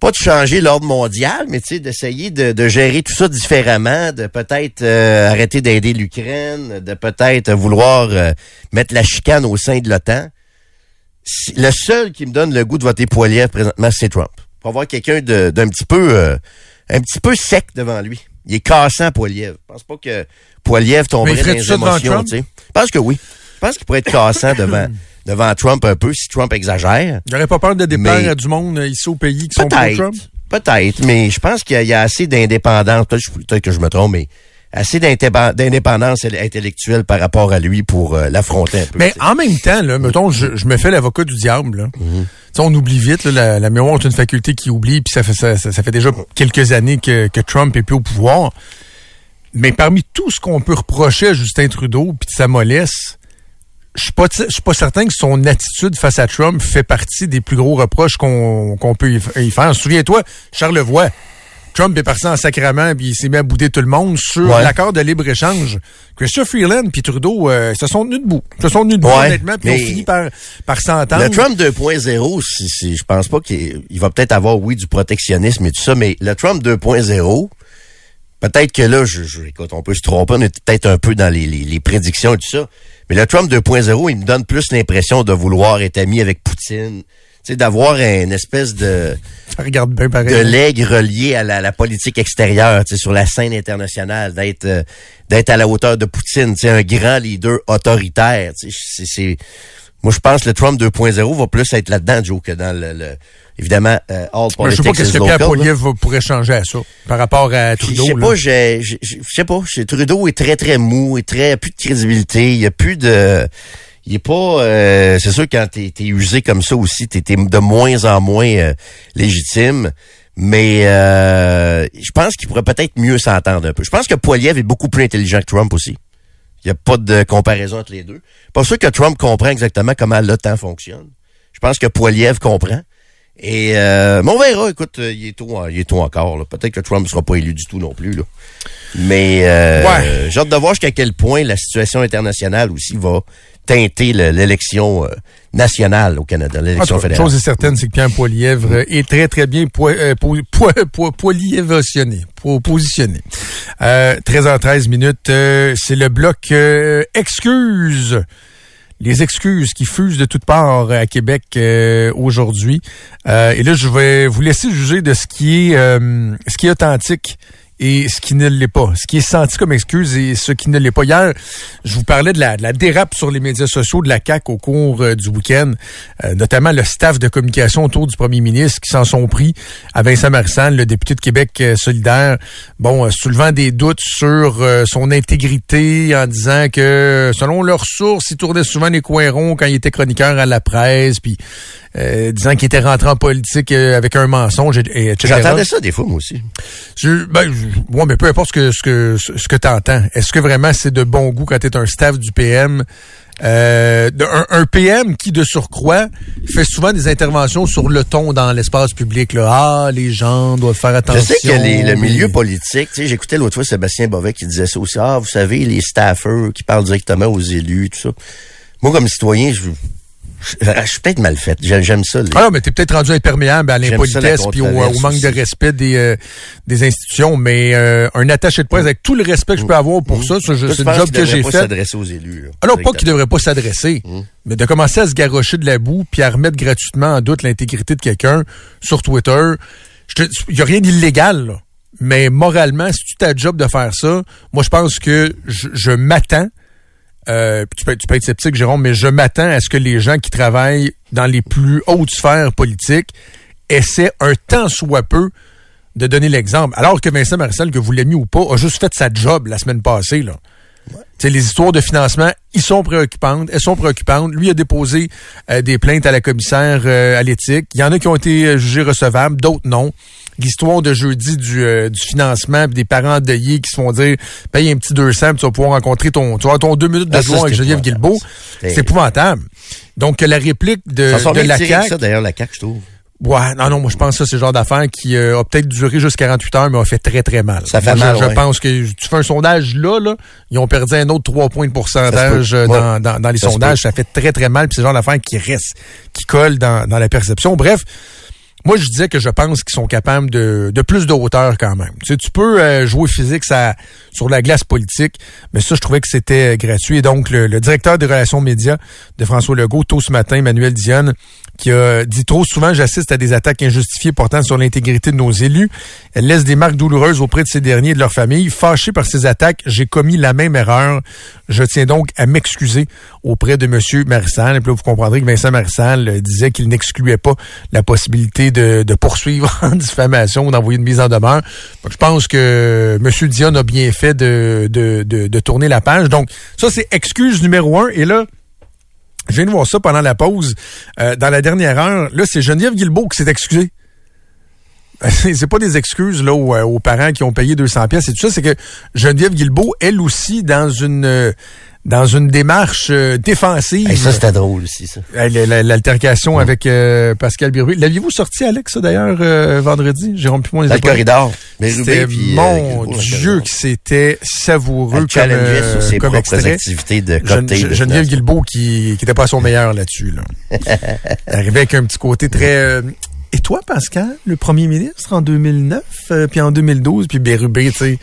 pas de changer l'ordre mondial, mais tu sais, d'essayer de, de gérer tout ça différemment, de peut-être euh, arrêter d'aider l'Ukraine, de peut-être vouloir euh, mettre la chicane au sein de l'OTAN. Le seul qui me donne le goût de voter Poiliev présentement, c'est Trump. Pour avoir quelqu'un d'un petit peu euh, un petit peu sec devant lui. Il est cassant, Poiliev. Je pense pas que Poiliev Mais tomberait dans les émotions. Je pense que oui. Je pense qu'il pourrait être cassant devant, (clears throat) devant Trump un peu si Trump exagère. J'aurais pas peur de déplaire Mais- à du monde euh, ici au pays qui sont Peut-être. Trump? Peut-être, mais je pense qu'il y a- il y a assez d'indépendance. Peut-être que je me trompe, mais assez d'indépen- d'indépendance intellectuelle par rapport à lui pour euh, l'affronter un peu. Mais en même temps, là, mettons, je, je me fais l'avocat du diable. Là. Tu sais, On oublie vite, là, la, la mémoire est une faculté qui oublie, puis ça fait, ça, ça- ça fait déjà quelques années que, que Trump est plus au pouvoir. Mais parmi tout ce qu'on peut reprocher à Justin Trudeau puis de sa mollesse, je suis pas, je suis pas certain que son attitude face à Trump fait partie des plus gros reproches qu'on qu'on peut y faire. Souviens-toi, Charlevoix. Trump est parti en sacrament puis il s'est mis à bouder tout le monde sur Ouais. l'accord de libre-échange. Christopher Freeland puis Trudeau euh, se sont tenus debout. Se sont tenus debout, Ouais, honnêtement, puis ont fini par, par s'entendre. Le Trump 2.0, si, si, je pense pas qu'il il va peut-être avoir, oui, du protectionnisme et tout ça, mais le Trump 2.0, peut-être que là, je, je- écoute, on peut se tromper, on est peut-être un peu dans les, les, les prédictions et tout ça, mais le Trump 2.0, il me donne plus l'impression de vouloir être ami avec Poutine, tu sais, d'avoir une espèce de, Ça regarde bien pareil. de legs relié à la, la politique extérieure, tu sais, sur la scène internationale, d'être euh, d'être à la hauteur de Poutine, tu sais, un grand leader autoritaire. tu sais, C'est, c'est- moi, je pense que le Trump 2.0 va plus être là-dedans, Joe, que dans le, le- évidemment, euh, all Je sais pas politics qu'est-ce que Pierre. Poilievre pourrait changer à ça par rapport à Trudeau. Je sais pas, je sais pas, Trudeau est très très mou, est très plus de crédibilité, il y a plus de il est pas euh, c'est sûr quand t'es es usé comme ça aussi, t'es t'es de moins en moins euh, légitime. Mais euh, je pense qu'il pourrait peut-être mieux s'entendre un peu. Je pense que Poiliev est beaucoup plus intelligent que Trump aussi. Il n'y a pas de comparaison entre les deux. Pas sûr que Trump comprend exactement comment l'OTAN fonctionne. Je pense que Poiliev comprend. Et euh, mais on verra, écoute, euh, il est tôt, il est tôt encore. là. Peut-être que Trump ne sera pas élu du tout non plus. Là. Mais euh, Ouais. j'ai hâte de voir jusqu'à quel point la situation internationale aussi va teinter le- l'élection euh, nationale au Canada, l'élection cas, fédérale. chose est certaine, c'est que Pierre Poilievre euh, est très, très bien po euh, po po positionné. Euh, 13h13 minutes, c'est le bloc excuses. Les excuses qui fusent de toutes parts à Québec euh, aujourd'hui. Euh, et là, je vais vous laisser juger de ce qui est euh, ce qui est authentique et ce qui ne l'est pas. Ce qui est senti comme excuse et ce qui ne l'est pas. Hier, je vous parlais de la, dérape sur les médias sociaux de la CAQ au cours euh, du week-end, euh, notamment le staff de communication autour du premier ministre qui s'en sont pris à Vincent Marissal, le député de Québec euh, solidaire, bon, euh, soulevant des doutes sur son intégrité en disant que, selon leurs sources, il tournait souvent les coins ronds quand il était chroniqueur à la presse, puis euh, disant qu'il était rentré en politique euh, avec un mensonge, et, et etc. J'entendais ça des fois, moi aussi. Je, ben, je- ouais, mais peu importe ce que ce que ce que t'entends. Est-ce que vraiment c'est de bon goût quand t'es un staff du PM, euh, de- un, un PM qui de surcroît fait souvent des interventions sur le ton dans l'espace public. Là. Ah, les gens doivent faire Je attention. sais que les- le milieu politique, tu sais, j'écoutais l'autre fois Sébastien Bovet qui disait ça aussi. Ah, vous savez, les staffers qui parlent directement aux élus, tout ça. Moi, comme citoyen, je, je, je suis peut-être mal fait. J'aime ça. les- Ah non, mais t'es peut-être rendu imperméable à l'impolitesse puis au, manque de respect des, euh, des institutions, mais euh, un attaché de presse avec tout le respect que je peux avoir pour ça, ça, c'est le job qu'il que devrait j'ai pas fait. s'adresser aux élus. là, Ah non, pas directement. qu'il devrait pas s'adresser, mais de commencer à se garrocher de la boue puis à remettre gratuitement en doute l'intégrité de quelqu'un sur Twitter. Il y a rien d'illégal, là. Mais moralement, si tu ta job de faire ça, moi je pense que je, je m'attends. Euh, tu, peux, tu peux être sceptique, Jérôme, mais je m'attends à ce que les gens qui travaillent dans les plus hautes sphères politiques essaient un tant soit peu de donner l'exemple. Alors que Vincent Marcel, que vous l'aimiez ou pas, a juste fait sa job la semaine passée. Là. Tu sais, les histoires de financement, ils sont préoccupantes, elles sont préoccupantes. Lui a déposé euh, des plaintes à la commissaire euh, à l'éthique. Il y en a qui ont été euh, jugés recevables, d'autres non. L'histoire de jeudi du, euh, du financement, puis des parents endeuillés qui se font dire paye un petit 200, puis tu vas pouvoir rencontrer ton, tu vas avoir ton deux minutes de Ah, joie avec Geneviève. Guilbeault. C'est épouvantable. Donc, la réplique de, Ça de la de CAQ, ça, d'ailleurs, la CAQ, je trouve. Ouais, non, non, moi je pense que ça, c'est le genre d'affaire qui euh, a peut-être duré juste 48 heures, mais a fait très, très mal. Ça fait Moi, mal, Je, ouais. pense que tu fais un sondage là, là, ils ont perdu un autre 3 points de pourcentage dans, Ouais. dans, dans les Ça sondages. Ça fait très, très mal, puis c'est le genre d'affaire qui reste, qui colle dans, dans la perception. Bref, moi, je disais que je pense qu'ils sont capables de, de plus de hauteur quand même. Tu sais, tu peux euh, jouer physique sur la glace politique, mais ça, je trouvais que c'était euh, gratuit. Et donc, le, le directeur des relations médias de François Legault, tôt ce matin, Emmanuel Dionne, qui a dit trop souvent, j'assiste à des attaques injustifiées portant sur l'intégrité de nos élus. Elle laisse des marques douloureuses auprès de ces derniers et de leur famille. Fâché par ces attaques, j'ai commis la même erreur. Je tiens donc à m'excuser auprès de Monsieur Marissal. Et puis là, vous comprendrez que Vincent Marissal euh, disait qu'il n'excluait pas la possibilité de, poursuivre (laughs) en diffamation ou d'envoyer une mise en demeure. Je pense que Monsieur Dion a bien fait de, de tourner la page. Donc, ça, c'est excuse numéro un. Et là, je viens de voir ça pendant la pause. Euh, dans la dernière heure, là, c'est Geneviève Guilbeault qui s'est excusée. (laughs) C'est pas des excuses là aux, euh, parents qui ont payé 200 pièces et tout ça, c'est que Geneviève Guilbeault, elle aussi, dans une euh, dans une démarche euh, défensive. Hey, ça, c'était drôle aussi, ça. Euh, la- la- L'altercation avec euh, Pascal Birubé. L'aviez-vous sorti, Alex, ça, d'ailleurs, euh, vendredi? Jérôme Pimon, les Dans le corridor. Mais C'était, euh, mon Dieu, que c'était savoureux Elle comme, euh, sur ses comme propres extrait. activités de cocktail. Geneviève. Guilbeault qui, qui était pas à son meilleur là-dessus. Là. (laughs) Arrivait avec un petit côté très... et toi, Pascal, le premier ministre en 2009, euh, puis en 2012, puis Bérubé, tu sais,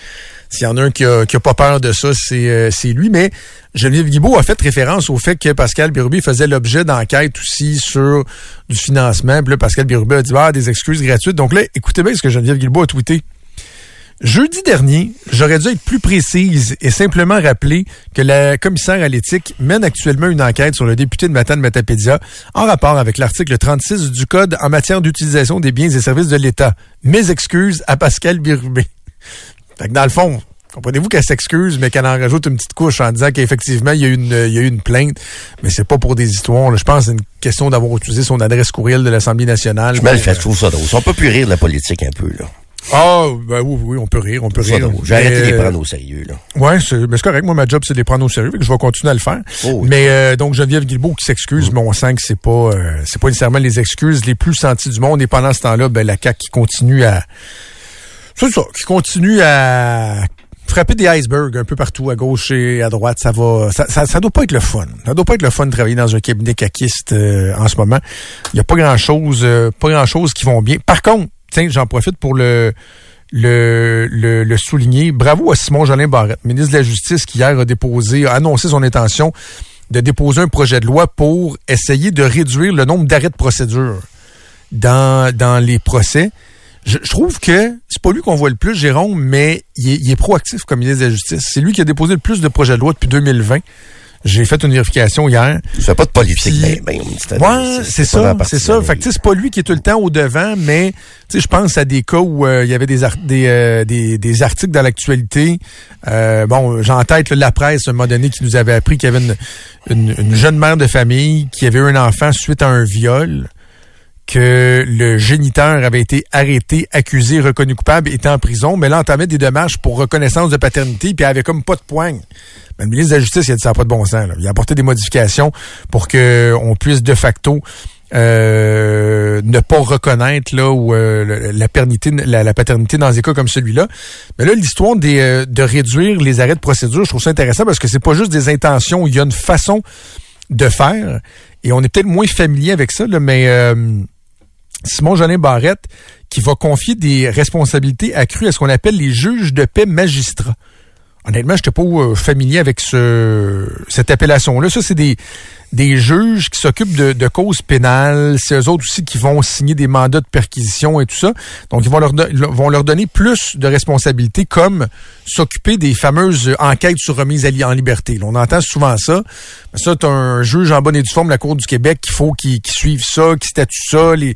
s'il y en a un qui a, pas peur de ça, c'est euh, lui. Mais Geneviève Guilbeault a fait référence au fait que Pascal Bérubé faisait l'objet d'enquêtes aussi sur du financement. Puis là, Pascal Bérubé a dit, ah, des excuses gratuites. Donc là, écoutez bien ce que Geneviève Guilbeault a tweeté. Jeudi dernier, j'aurais dû être plus précise et simplement rappeler que la commissaire à l'éthique mène actuellement une enquête sur le député de Matane Matapédia en rapport avec l'article 36 du Code en matière d'utilisation des biens et services de l'État. Mes excuses à Pascal Birubé. Fait que dans le fond, comprenez-vous qu'elle s'excuse, mais qu'elle en rajoute une petite couche en disant qu'effectivement, il y a eu une, il y a eu une plainte, mais c'est pas pour des histoires. là. Je pense que c'est une question d'avoir utilisé son adresse courriel de l'Assemblée nationale. Je fais, euh, je trouve ça drôle. On peut plus rire de la politique un peu, là. Ah, ben oui, oui, on peut rire, on peut Ça, rire. J'ai arrêté de les prendre au sérieux, là. Ouais, c'est mais c'est correct. Moi, ma job, c'est de les prendre au sérieux. que je vais continuer à le faire. Oh oui. Mais euh, donc, Geneviève Guilbeault qui s'excuse, mais on sent que c'est pas euh, c'est pas nécessairement les excuses les plus senties du monde. Et pendant ce temps-là, ben, la CAQ qui continue à... C'est ça, qui continue à frapper des icebergs un peu partout, à gauche et à droite. Ça va... Ça, ça, ça doit pas être le fun. Ça doit pas être le fun de travailler dans un cabinet caquiste euh, en ce moment. Il y a pas grand-chose euh, pas grand-chose qui vont bien. Par contre, tiens, j'en profite pour le le, le, souligner. Bravo à Simon Jolin Barrette, ministre de la Justice, qui hier a déposé, a annoncé son intention de déposer un projet de loi pour essayer de réduire le nombre d'arrêts de procédure dans, dans les procès. Je, je trouve que c'est pas lui qu'on voit le plus, Jérôme, mais il est, il est proactif comme ministre de la Justice. C'est lui qui a déposé le plus de projets de loi depuis 2020. J'ai fait une vérification hier. Tu fais pas de politique, Puis- ben, ben, c'est- Ouais, c'est ça, c'est ça. Fait que tu sais, c'est pas lui qui est tout le temps au devant, mais tu sais, je pense à des cas où euh, il y avait des ar- des, euh, des, des articles dans l'actualité. Euh, bon, j'ai en tête là, la presse à un moment donné qui nous avait appris qu'il y avait une, une, une jeune mère de famille qui avait eu un enfant suite à un viol que le géniteur avait été arrêté, accusé, reconnu coupable, était en prison, mais là entamait des démarches pour reconnaissance de paternité, puis avait comme pas de poigne. Mais le ministre de la Justice, il a dit ça n'a pas de bon sens. là. Il a apporté des modifications pour que on puisse de facto euh, ne pas reconnaître là où euh, la, paternité, la, paternité dans des cas comme celui-là. Mais là, l'histoire euh, de réduire les arrêts de procédure, je trouve ça intéressant parce que c'est pas juste des intentions, il y a une façon de faire. Et on est peut-être moins familier avec ça, là, mais euh, Simon Jolin Barrette qui va confier des responsabilités accrues à ce qu'on appelle les juges de paix magistrats. Honnêtement, je n'étais pas euh, familier avec ce, cette appellation-là. Ça, c'est des, des juges qui s'occupent de, de causes pénales. C'est eux autres aussi qui vont signer des mandats de perquisition et tout ça. Donc, ils vont leur, vont leur donner plus de responsabilités comme s'occuper des fameuses enquêtes sur remise en liberté. On entend souvent ça. Mais ça, t'as un juge en bonne et due forme la Cour du Québec qu'il faut qu'il qu'il suive ça, qu'il statue ça, les,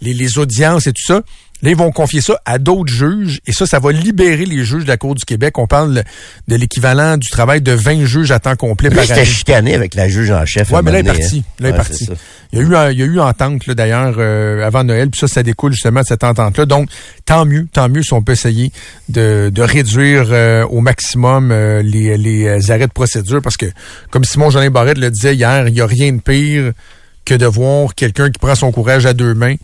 les, les audiences et tout ça. Là, ils vont confier ça à d'autres juges et ça, ça va libérer les juges de la Cour du Québec. On parle de l'équivalent du travail de 20 juges à temps complet Lui, par année. chicané avec la juge en chef. Ouais, un mais là, il est donné, parti. hein. Là, il est Ouais, parti. Il y a eu, un- il y a eu entente, là, d'ailleurs, euh, avant Noël, puis ça, ça découle justement de cette entente-là. Donc, tant mieux, tant mieux si on peut essayer de, de réduire euh, au maximum euh, les, les arrêts de procédure, parce que, comme Simon Jolin Barrette le disait hier, il n'y a rien de pire que de voir quelqu'un qui prend son courage à deux mains,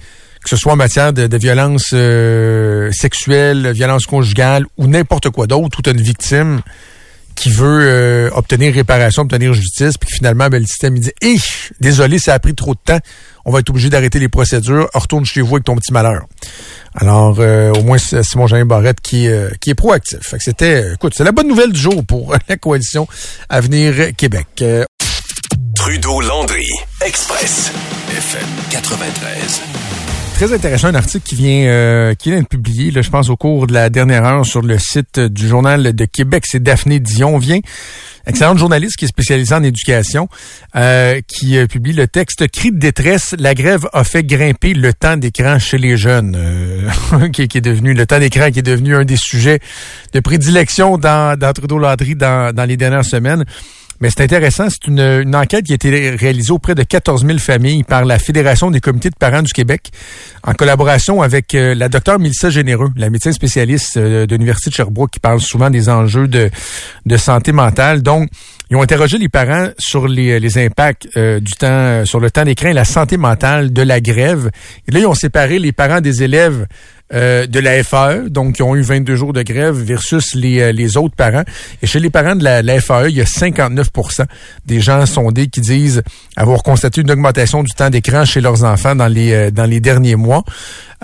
que ce soit en matière de, de violence euh, sexuelle, violence conjugale ou n'importe quoi d'autre, où tu une victime qui veut euh, obtenir réparation, obtenir justice, puis finalement, ben, le système dit Hé, désolé, ça a pris trop de temps, on va être obligé d'arrêter les procédures, retourne chez vous avec ton petit malheur. Alors, euh, au moins, c'est Simon Jean Barrette qui, euh, qui est proactif. C'était, écoute, c'est la bonne nouvelle du jour pour (laughs) la coalition Avenir Québec. Euh, Trudeau-Landry, Express, FM 93. Très intéressant, un article qui vient, euh, qui vient d'être publié, là, je pense, au cours de la dernière heure sur le site du Journal de Québec. C'est Daphné Dion vient, excellente journaliste qui est spécialisée en éducation, euh, qui euh, publie le texte Cri de détresse, la grève a fait grimper le temps d'écran chez les jeunes, euh, (laughs) qui est devenu, le temps d'écran qui est devenu un des sujets de prédilection dans, dans Trudeau-Landry dans, dans les dernières semaines. Mais c'est intéressant, c'est une, enquête qui a été réalisée auprès de 14 000 familles par la Fédération des comités de parents du Québec, en collaboration avec euh, la docteure Mélissa Généreux, la médecin spécialiste euh, de l'Université de Sherbrooke qui parle souvent des enjeux de, de santé mentale. Donc, ils ont interrogé les parents sur les, les impacts euh, du temps, euh, sur le temps d'écran et la santé mentale de la grève. Et là, ils ont séparé les parents des élèves euh, de la FAE, donc qui ont eu 22 jours de grève versus les, euh, les autres parents. Et chez les parents de la, la FAE, il y a 59% des gens sondés qui disent avoir constaté une augmentation du temps d'écran chez leurs enfants dans les, euh, dans les derniers mois.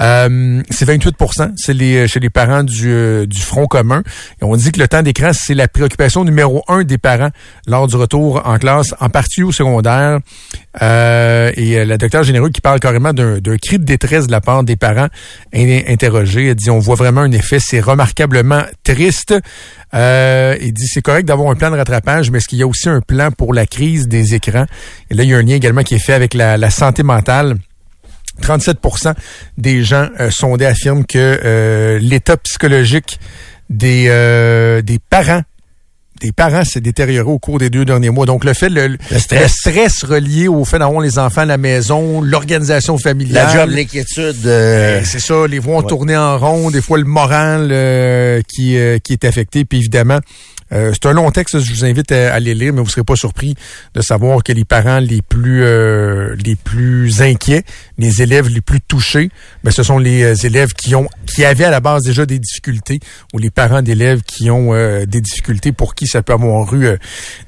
Euh, c'est 28% c'est les, chez les parents du, du Front commun. On dit que le temps d'écran, c'est la préoccupation numéro un des parents lors du retour en classe, en partie au secondaire. Euh, et la docteure Généreux qui parle carrément d'un cri de détresse de la part des parents, interrogée. Elle dit, on voit vraiment un effet, c'est remarquablement triste. Euh, il dit, c'est correct d'avoir un plan de rattrapage, mais est-ce qu'il y a aussi un plan pour la crise des écrans? Et là, il y a un lien également qui est fait avec la, santé mentale. 37% des gens euh, sondés affirment que euh, l'état psychologique des, des parents des parents s'est détérioré au cours des deux derniers mois. Donc, le fait, le, stress. relié au fait d'avoir les enfants à la maison, l'organisation familiale. La job, l'inquiétude. Euh, c'est ça, les voix tourner en rond, des fois le moral euh, qui, euh, qui est affecté. Puis évidemment, euh, c'est un long texte, je vous invite à, aller lire, mais vous ne serez pas surpris de savoir que les parents les plus euh, les plus inquiets, les élèves les plus touchés, ben, ce sont les euh, élèves qui ont qui avaient à la base déjà des difficultés ou les parents d'élèves qui ont des difficultés pour qui ça peut avoir eu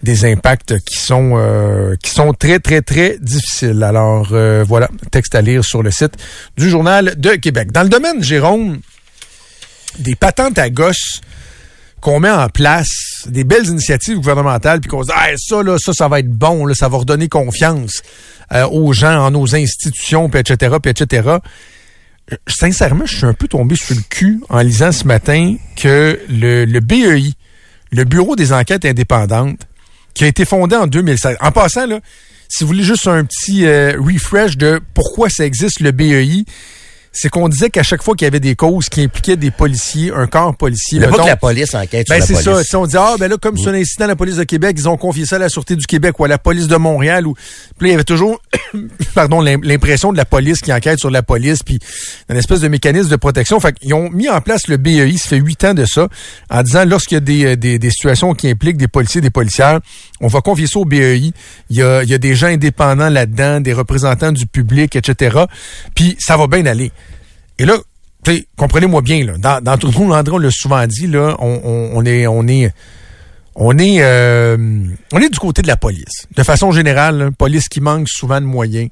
des impacts qui sont qui sont très très très difficiles. Alors voilà, texte à lire sur le site du journal de Québec. Dans le domaine Jérôme, des patentes à gosses qu'on met en place des belles initiatives gouvernementales, puis qu'on se dit ça, là, ça, ça va être bon, ça va redonner confiance euh, aux gens, en nos institutions, puis etc., puis etc. Sincèrement, je suis un peu tombé sur le cul en lisant ce matin que le, le BEI, le Bureau des enquêtes indépendantes, qui a été fondé en 2016. En passant, là, si vous voulez juste un petit euh, refresh de pourquoi ça existe, le BEI, c'est qu'on disait qu'à chaque fois qu'il y avait des causes qui impliquaient des policiers, un corps policier. Mais pas que la police enquête ben sur la police. c'est ça. On dit, ah, ben là, comme c'est un incident à la police de Québec, ils ont confié ça à la Sûreté du Québec ou à la police de Montréal. Ou... Puis là, il y avait toujours, (coughs) pardon, l'impression de la police qui enquête sur la police, puis une espèce de mécanisme de protection. Fait qu'ils ont mis en place le BEI, ça fait huit ans de ça, en disant, lorsqu'il y a des, euh, des, des, situations qui impliquent des policiers, des policières, on va confier ça au BEI. Il y a, il y a des gens indépendants là-dedans, des représentants du public, etc. Puis ça va bien aller. Et là, comprenez-moi bien, là, dans, tout le monde, on l'a souvent dit, là, on, on, est, on est, on est, euh, on est du côté de la police. De façon générale, police qui manque souvent de moyens,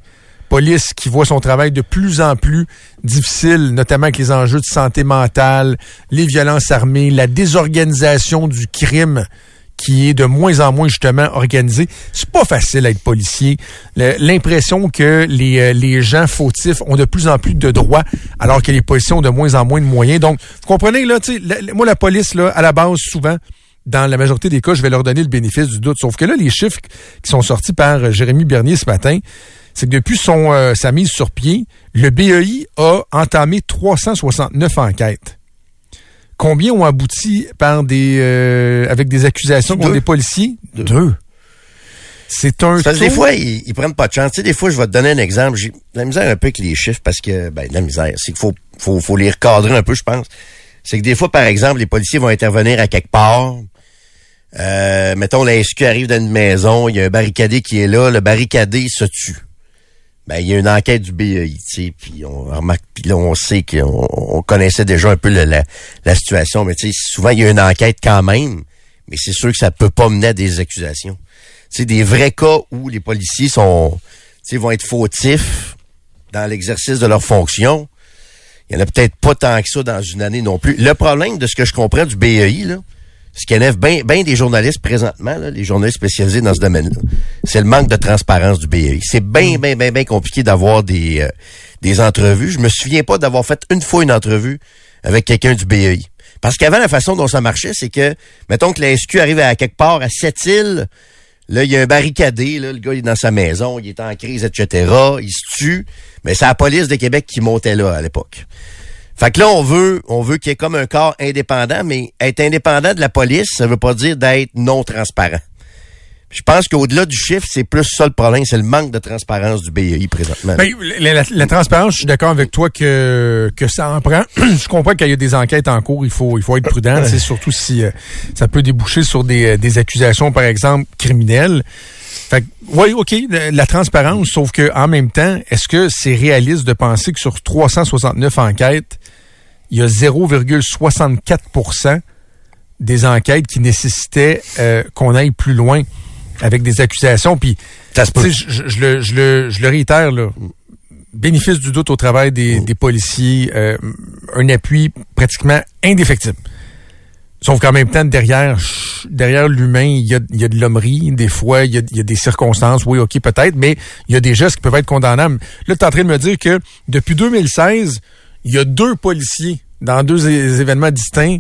police qui voit son travail de plus en plus difficile, notamment avec les enjeux de santé mentale, les violences armées, la désorganisation du crime qui est de moins en moins justement organisé. C'est pas facile d'être policier. L'impression que les, euh, les gens fautifs ont de plus en plus de droits, alors que les policiers ont de moins en moins de moyens. Donc, vous comprenez, là, sais, moi, la police, à la base, souvent, dans la majorité des cas, je vais leur donner le bénéfice du doute. Sauf que là, les chiffres qui sont sortis par euh, Jérémy Bernier ce matin, c'est que depuis son, euh, sa mise sur pied, le BEI a entamé 369 enquêtes. Combien ont abouti par des euh, avec des accusations contre des policiers? Deux. C'est un Des fois, ils, prennent pas de chance. Tu sais, des fois, je vais te donner un exemple. J'ai la misère un peu avec les chiffres parce que, ben, la misère, c'est qu'il faut, faut, faut les recadrer un peu, je pense. C'est que des fois, par exemple, les policiers vont intervenir à quelque part. Euh, mettons, la SQ arrive dans une maison, il y a un barricadé qui est là, le barricadé se tue ben il y a une enquête du BEI, sais, puis on remarque, puis là on sait qu'on on connaissait déjà un peu la, la, situation, mais sais, souvent il y a une enquête quand même, mais c'est sûr que ça peut pas mener à des accusations. C'est des vrais cas où les policiers sont, sais, vont être fautifs dans l'exercice de leur fonction. Il y en a peut-être pas tant que ça dans une année non plus. Le problème de ce que je comprends du BEI, là, ce qui énerve bien ben des journalistes présentement, les journalistes spécialisés dans ce domaine-là, c'est le manque de transparence du BEI. C'est bien, bien, bien, bien compliqué d'avoir des, euh, des entrevues. Je me souviens pas d'avoir fait une fois une entrevue avec quelqu'un du BEI. Parce qu'avant, la façon dont ça marchait, c'est que, mettons que la SQ arrive à quelque part à cette île, là, il y a un barricadé, là, le gars il est dans sa maison, il est en crise, etc., il se tue, mais c'est la police de Québec qui montait là à l'époque. Fait que là, on veut, on veut qu'il y ait comme un corps indépendant, mais être indépendant de la police, ça veut pas dire d'être non transparent. Je pense qu'au-delà du chiffre, c'est plus ça le problème, c'est le manque de transparence du BEI présentement. Ben, la, transparence, je suis d'accord avec toi que, que ça en prend. (clears throat) je comprends qu'il y a des enquêtes en cours, il faut, il faut être prudent, c'est surtout si euh, ça peut déboucher sur des, euh, des accusations, par exemple, criminelles. Fait oui, OK, la transparence, sauf que en même temps, est-ce que c'est réaliste de penser que sur 369 enquêtes, il y a 0,64% des enquêtes qui nécessitaient euh, qu'on aille plus loin avec des accusations? Puis, je, je, le, je, le, je le réitère, là, bénéfice du doute au travail des, des policiers, euh, un appui pratiquement indéfectible. Sauf qu'en même temps, derrière, derrière l'humain, il y a, y a de l'hommerie. Des fois, il y a, y a, des circonstances, oui, OK, peut-être, mais il y a des gestes qui peuvent être condamnables. Là, tu es en train de me dire que depuis 2016, il y a deux policiers dans deux événements distincts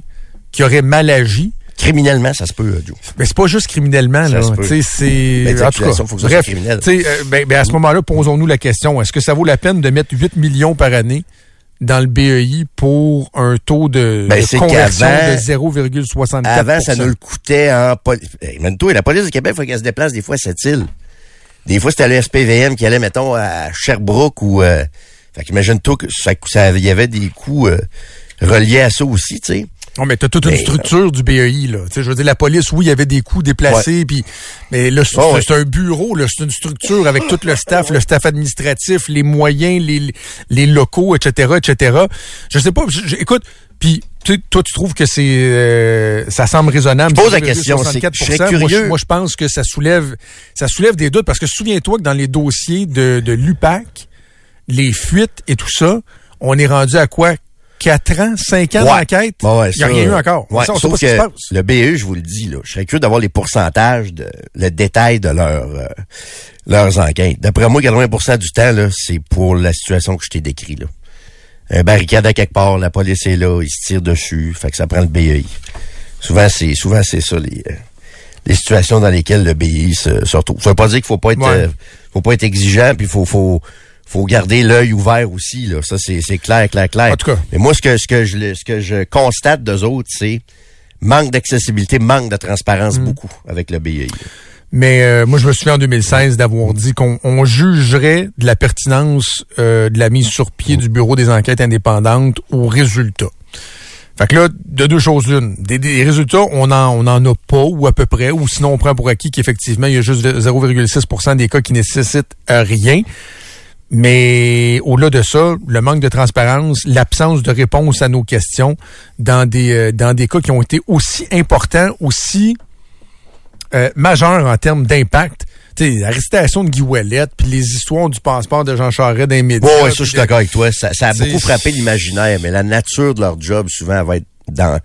qui auraient mal agi. Criminellement, ça se peut, Joe. Mais c'est pas juste criminellement, Ça là. c'est. Ben, en tout cas, faut que ça bref, soit criminel. euh, ben, ben, à ce moment-là, posons-nous la question est-ce que ça vaut la peine de mettre 8 millions par année dans le BEI pour un taux de, Ben, de c'est conversion de 0,64 Avant, ça nous le coûtait en. Hey, Manito, la police du Québec, il faut qu'elle se déplace des fois à cette île. Des fois, c'était le SPVM qui allait, mettons, à Sherbrooke ou... Euh, fait qu'imagine-toi que ça, ça- il y avait des coûts euh, reliés à ça aussi, tu sais. Non, mais t'as toute une structure du BEI, là. Tu je veux dire, la police, oui, il y avait des coûts déplacés, puis mais là, c'est Oh, ouais. un bureau, là, c'est une structure avec tout le staff, le staff administratif, les moyens, les, les locaux, etc., etc. Je sais pas, je- je- écoute, puis tu toi, tu trouves que c'est euh, ça semble raisonnable. Je pose la question, c'est que je serais 64%. Moi, je- curieux. Moi, je pense que ça soulève ça soulève des doutes, parce que souviens-toi que dans les dossiers de, de l'UPAC, les fuites et tout ça, on est rendu à quoi? 4 ans, 5 ans Ouais. d'enquête? Ouais, il n'y a rien eu encore. Ouais, Ça, on sait sauf pas ce qui se que passe. le BE, je vous le dis, là, je serais curieux d'avoir les pourcentages, de, le détail de leur, euh, leurs enquêtes. D'après moi, 80% du temps, là, c'est pour la situation que je t'ai décrit. Là. Un barricade à quelque part, la police est là, ils se tirent dessus, fait que ça prend le BEI. Souvent, c'est souvent c'est ça les, euh, les situations dans lesquelles le BEI se, se retrouve. Ça veut pas dire qu'il faut pas être Ouais. euh, faut pas être exigeant, puis faut faut faut garder l'œil ouvert aussi là. Ça c'est clair, clair, clair. En tout cas. Mais moi, ce que, ce que je, ce que je constate d'eux autres, c'est manque d'accessibilité, manque de transparence Mm. beaucoup avec le BI. Mais euh, moi, je me souviens en 2016 d'avoir dit qu'on on jugerait de la pertinence euh, de la mise sur pied du Bureau des enquêtes indépendantes aux résultats. Fait que là, de deux choses l'une. Des, des résultats, on en, on en a pas, ou à peu près, ou sinon on prend pour acquis qu'effectivement, il y a juste 0,6% des cas qui nécessitent euh, rien. Mais au-delà de ça, le manque de transparence, l'absence de réponse à nos questions dans des euh, dans des cas qui ont été aussi importants, aussi euh, majeurs en termes d'impact. Tu sais, l'arrestation de Guy Ouellet, puis les histoires du passeport de Jean Charest dans les médias. Ouais, ça, je suis d'accord avec toi. Ça, ça a beaucoup frappé l'imaginaire, mais la nature de leur job, souvent, elle va être dans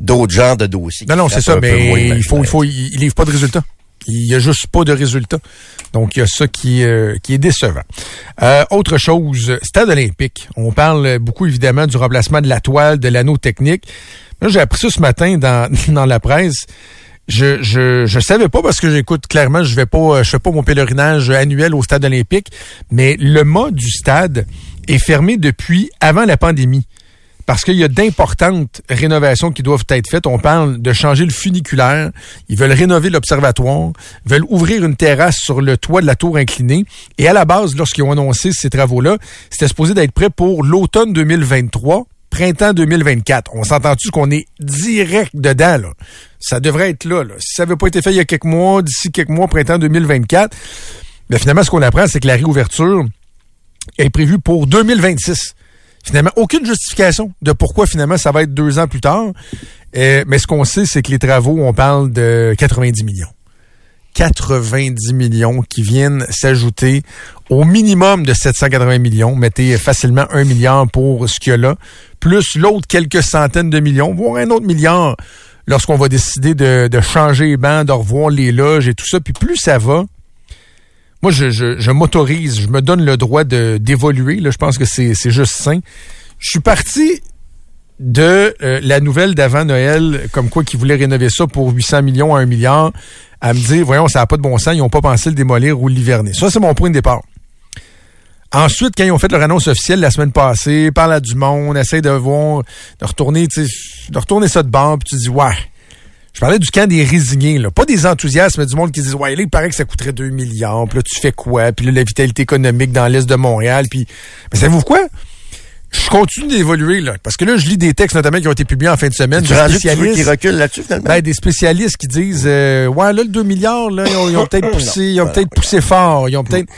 d'autres genres de dossiers. Non, non, c'est ça, mais il faut, il faut, il, il livre pas de résultats. Il y a juste pas de résultats. Donc, il y a ça qui, euh, qui est décevant. Euh, autre chose, stade olympique. On parle beaucoup, évidemment, du remplacement de la toile, de l'anneau technique. Là, j'ai appris ça ce matin dans, (laughs) dans la presse. Je, je, je savais pas parce que j'écoute clairement, je vais pas, je fais pas mon pèlerinage annuel au stade olympique, mais le mât du stade est fermé depuis avant la pandémie parce qu'il y a d'importantes rénovations qui doivent être faites. On parle de changer le funiculaire. Ils veulent rénover l'observatoire. Veulent ouvrir une terrasse sur le toit de la tour inclinée. Et à la base, lorsqu'ils ont annoncé ces travaux-là, c'était supposé d'être prêt pour l'automne 2023, printemps 2024. On s'entend-tu qu'on est direct dedans, là? Ça devrait être là, là. Si ça n'avait pas été fait il y a quelques mois, d'ici quelques mois, printemps 2024, ben finalement, ce qu'on apprend, c'est que la réouverture est prévue pour 2026 finalement aucune justification de pourquoi finalement ça va être deux ans plus tard. Euh, mais ce qu'on sait, c'est que les travaux, on parle de 90 millions. 90 millions qui viennent s'ajouter au minimum de 780 millions. Mettez facilement un milliard pour ce qu'il y a là, plus l'autre quelques centaines de millions, voire un autre milliard lorsqu'on va décider de, de changer les bancs, de revoir les loges et tout ça. Puis plus ça va, moi, je, je, je m'autorise, je me donne le droit d'évoluer. Je pense que c'est juste sain. Je suis parti de euh, la nouvelle d'avant Noël, comme quoi qu'ils voulaient rénover ça pour 800 millions à 1 milliard, à me dire, voyons, ça n'a pas de bon sens, ils n'ont pas pensé le démolir ou l'hiverner. Ça, c'est mon point de départ. Ensuite, quand ils ont fait leur annonce officielle la semaine passée, parle à du monde, essaie de voir, de retourner, de retourner ça de bord, puis tu dis, ouais, je parlais du camp des résignés, là. pas des enthousiastes, mais du monde qui disent Ouais, là, il paraît que ça coûterait 2 milliards, puis là, tu fais quoi? Puis là, la vitalité économique dans l'Est de Montréal, puis. Mais savez-vous quoi? Je continue d'évoluer, là. Parce que là, je lis des textes, notamment, qui ont été publiés en fin de semaine. Des spécialistes- qu'ils reculent là-dessus, finalement? ben, des spécialistes qui disent euh, Ouais, là, le 2 milliards, là, ils ont, ils ont peut-être (laughs) poussé, ils ont peut-être poussé fort, ils ont peut-être.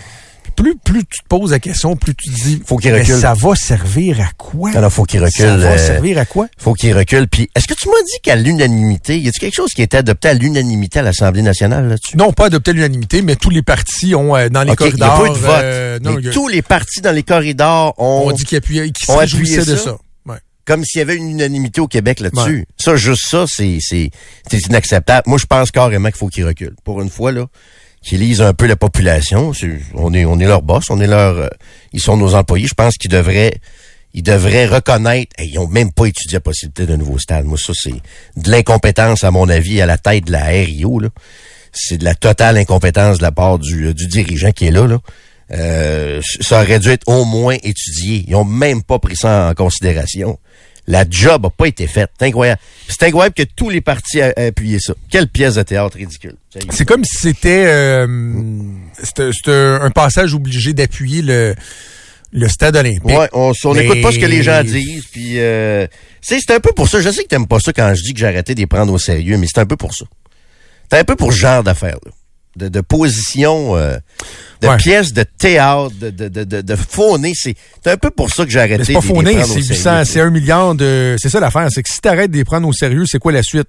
Plus, plus tu te poses la question, plus tu te dis Faut qu'ils Mais reculent. ça va servir à quoi? Alors, faut qu'ils Ça reculent. va euh, servir à quoi? faut qu'ils reculent. Puis, est-ce que tu m'as dit qu'à l'unanimité, y a-t-il quelque chose qui a été adopté à l'unanimité à l'Assemblée nationale là-dessus? Non, pas adopté à l'unanimité, mais tous les partis ont euh, dans les OK, il n'y a corridors. pas eu de vote. euh, non, mais a- tous les partis dans les corridors ont, on dit qu'il appuyait, qu'il ont se de ça? ça. Comme s'il y avait une unanimité au Québec là-dessus. Ouais. Ça, juste ça, c'est, c'est, c'est inacceptable. Moi, je pense carrément qu'il faut qu'ils reculent. Pour une fois, là, qu'ils lisent un peu la population. On est, on est leur boss, on est leur, euh, ils sont nos employés. Je pense qu'ils devraient, ils devraient reconnaître, ils ont même pas étudié la possibilité d'un nouveau stade. Moi, ça, c'est de l'incompétence, à mon avis, à la tête de la RIO. C'est de la totale incompétence de la part du, du dirigeant qui est là. là. Euh, ça aurait dû être au moins étudié. Ils ont même pas pris ça en considération. La job a pas été faite. C'est incroyable. C'est incroyable que tous les partis aient appuyé ça. Quelle pièce de théâtre ridicule. C'est comme si c'était euh, c'était un passage obligé d'appuyer le le stade olympique. Ouais, on n'écoute pas ce que les gens disent. Puis euh, c'est un peu pour ça. Je sais que t'aimes pas ça quand je dis que j'ai arrêté de les prendre au sérieux, mais c'est un peu pour ça. C'est un peu pour ce genre d'affaires. De, de position, euh, de Ouais. pièces de théâtre, de, de, de, de, fauner. C'est un peu pour ça que j'ai arrêté c'est pas au c'est sérieux. 800, c'est un milliard de. C'est ça l'affaire, c'est que si t'arrêtes de les prendre au sérieux, c'est quoi la suite?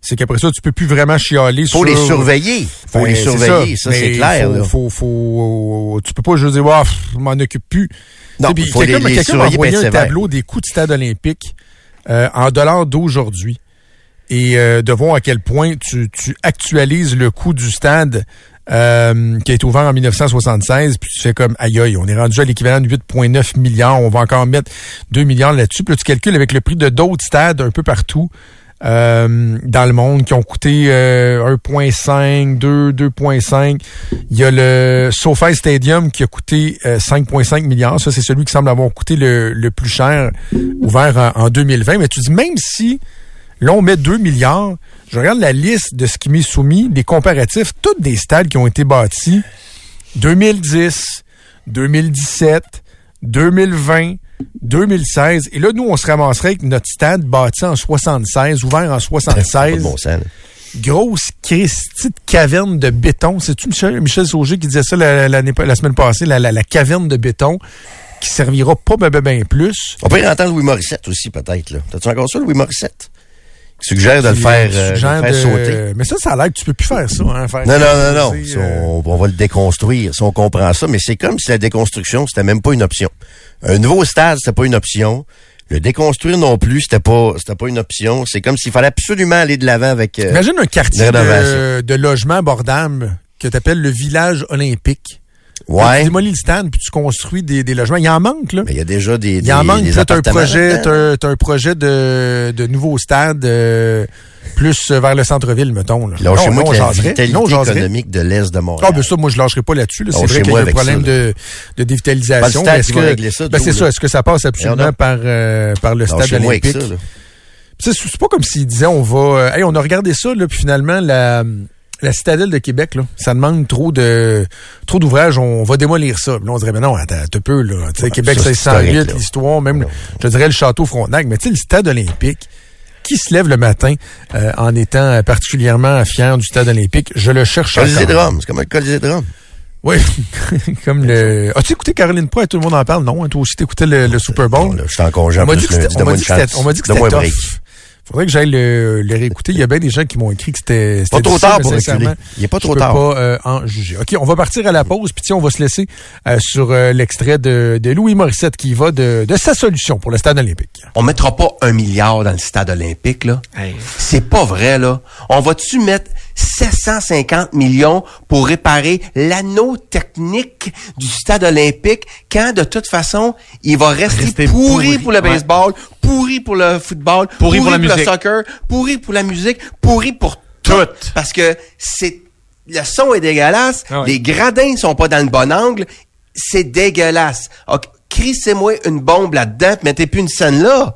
C'est qu'après ça, tu peux plus vraiment chialer Faut sur. les surveiller. Faut Ben, les surveiller. Ça, c'est clair. Faut, là. faut, faut- tu peux pas juste dire, pff, je m'en occupe plus. Non, quelqu'un les- m'a- surveiller, envoyé un tableau des coûts de stade olympique euh, en dollars d'aujourd'hui. Et euh, de voir à quel point tu, tu actualises le coût du stade euh, qui a été ouvert en 1976, puis tu fais comme aïe aïe, on est rendu à l'équivalent de 8,9 milliards, on va encore mettre 2 milliards là-dessus. Puis là, tu calcules avec le prix de d'autres stades un peu partout euh, dans le monde qui ont coûté euh, 1,5, 2, 2,5. Il y a le SoFi Stadium qui a coûté euh, 5,5 milliards. Ça, c'est celui qui semble avoir coûté le, le plus cher, ouvert en 2020. Mais tu dis, même si là, on met 2 milliards, je regarde la liste de ce qui m'est soumis, les comparatifs, tous des stades qui ont été bâtis 2010, 2017, 2020, 2016. Et là, nous, on se ramasserait avec notre stade bâti en 76, ouvert en (laughs) Pas 76 de bon sens. grosse de caverne de béton. C'est-tu Michel, Michel Sauger qui disait ça la, semaine passée, la, caverne de béton qui servira pas ben, ben, ben plus. On peut y entendre Louis Morissette aussi, peut-être. T'as-tu encore ça, Louis Morissette? Suggère de le faire, euh, de le faire sauter. Mais ça, ça a l'air que tu peux plus faire ça. Hein, faire Non, non, non, non. euh, on, on va le déconstruire. Si on comprend ça, mais c'est comme si la déconstruction, c'était même pas une option. Un nouveau stade, c'était pas une option. Le déconstruire non plus, c'était pas, c'était pas une option. C'est comme s'il fallait absolument aller de l'avant avec. euh, Imagine un quartier de logement abordable que tu appelles le village olympique. Ouais. Tu démolis le stade puis tu construis des, des logements. Il en manque, là. Mais il y a déjà des. Il en des- manque. là, t'as un projet, là-dedans. t'as, t'as un projet de, de nouveau stade euh, plus vers le centre-ville, mettons. Là. Là, chez Non, moi, non, que la vitalité Non, économique de l'Est de Montréal. Ah, ben ça, moi, je lâcherai pas là-dessus. Là. C'est vrai qu'il y a un problème ça, de, de dévitalisation. Mais est-ce que- ben, c'est ça. Est-ce que ça passe absolument par, euh, par le stade olympique? C'est pas comme s'il disait on va. euh, hey, on a regardé ça, là, puis finalement, la, la citadelle de Québec, là, ça demande trop de trop d'ouvrages, on va démolir ça. Là, on dirait, mais non, attends, un peu, là. Ouais, Québec, ça, c'est c'est correct, 108, là. l'histoire, même, je dirais le château Frontenac, mais tu sais, le stade olympique. Qui se lève le matin euh, en étant euh, particulièrement fier du stade olympique? Je le cherche Colisée de. Rome. C'est comme le Colisée de Rome. Oui, (laughs) comme le... As-tu écouté Caroline Poix? Tout le monde en parle, non? hein? Toi aussi, t'écoutais le, le Super Bowl? Là, je suis en congé On m'a dit que c'était- un tough. Faudrait que j'aille le, le réécouter. Il y a bien des gens qui m'ont écrit que c'était Pas trop tard pour sincèrement, reculer. Il est pas je trop peux tard. pas euh, en juger. OK, on va partir à la pause. Puis tiens, on va se laisser euh, sur euh, l'extrait de, de Louis Morissette qui va de, de sa solution pour le stade olympique. On mettra pas un milliard dans le stade olympique, là. C'est pas vrai, là. On va-tu mettre 750 millions pour réparer l'anneau technique du stade olympique quand, de toute façon, il va rester, Rester pourri, pourri, pour le ouais. baseball, pourri pour le football, pourri, pour la le musique. soccer, pourri pour la musique, pourri pour tout. Tout. Parce que c'est, le son est dégueulasse, Ah ouais. les gradins sont pas dans le bon angle, c'est dégueulasse. Ok, crissez-moi une bombe là-dedans, mettez plus une scène là.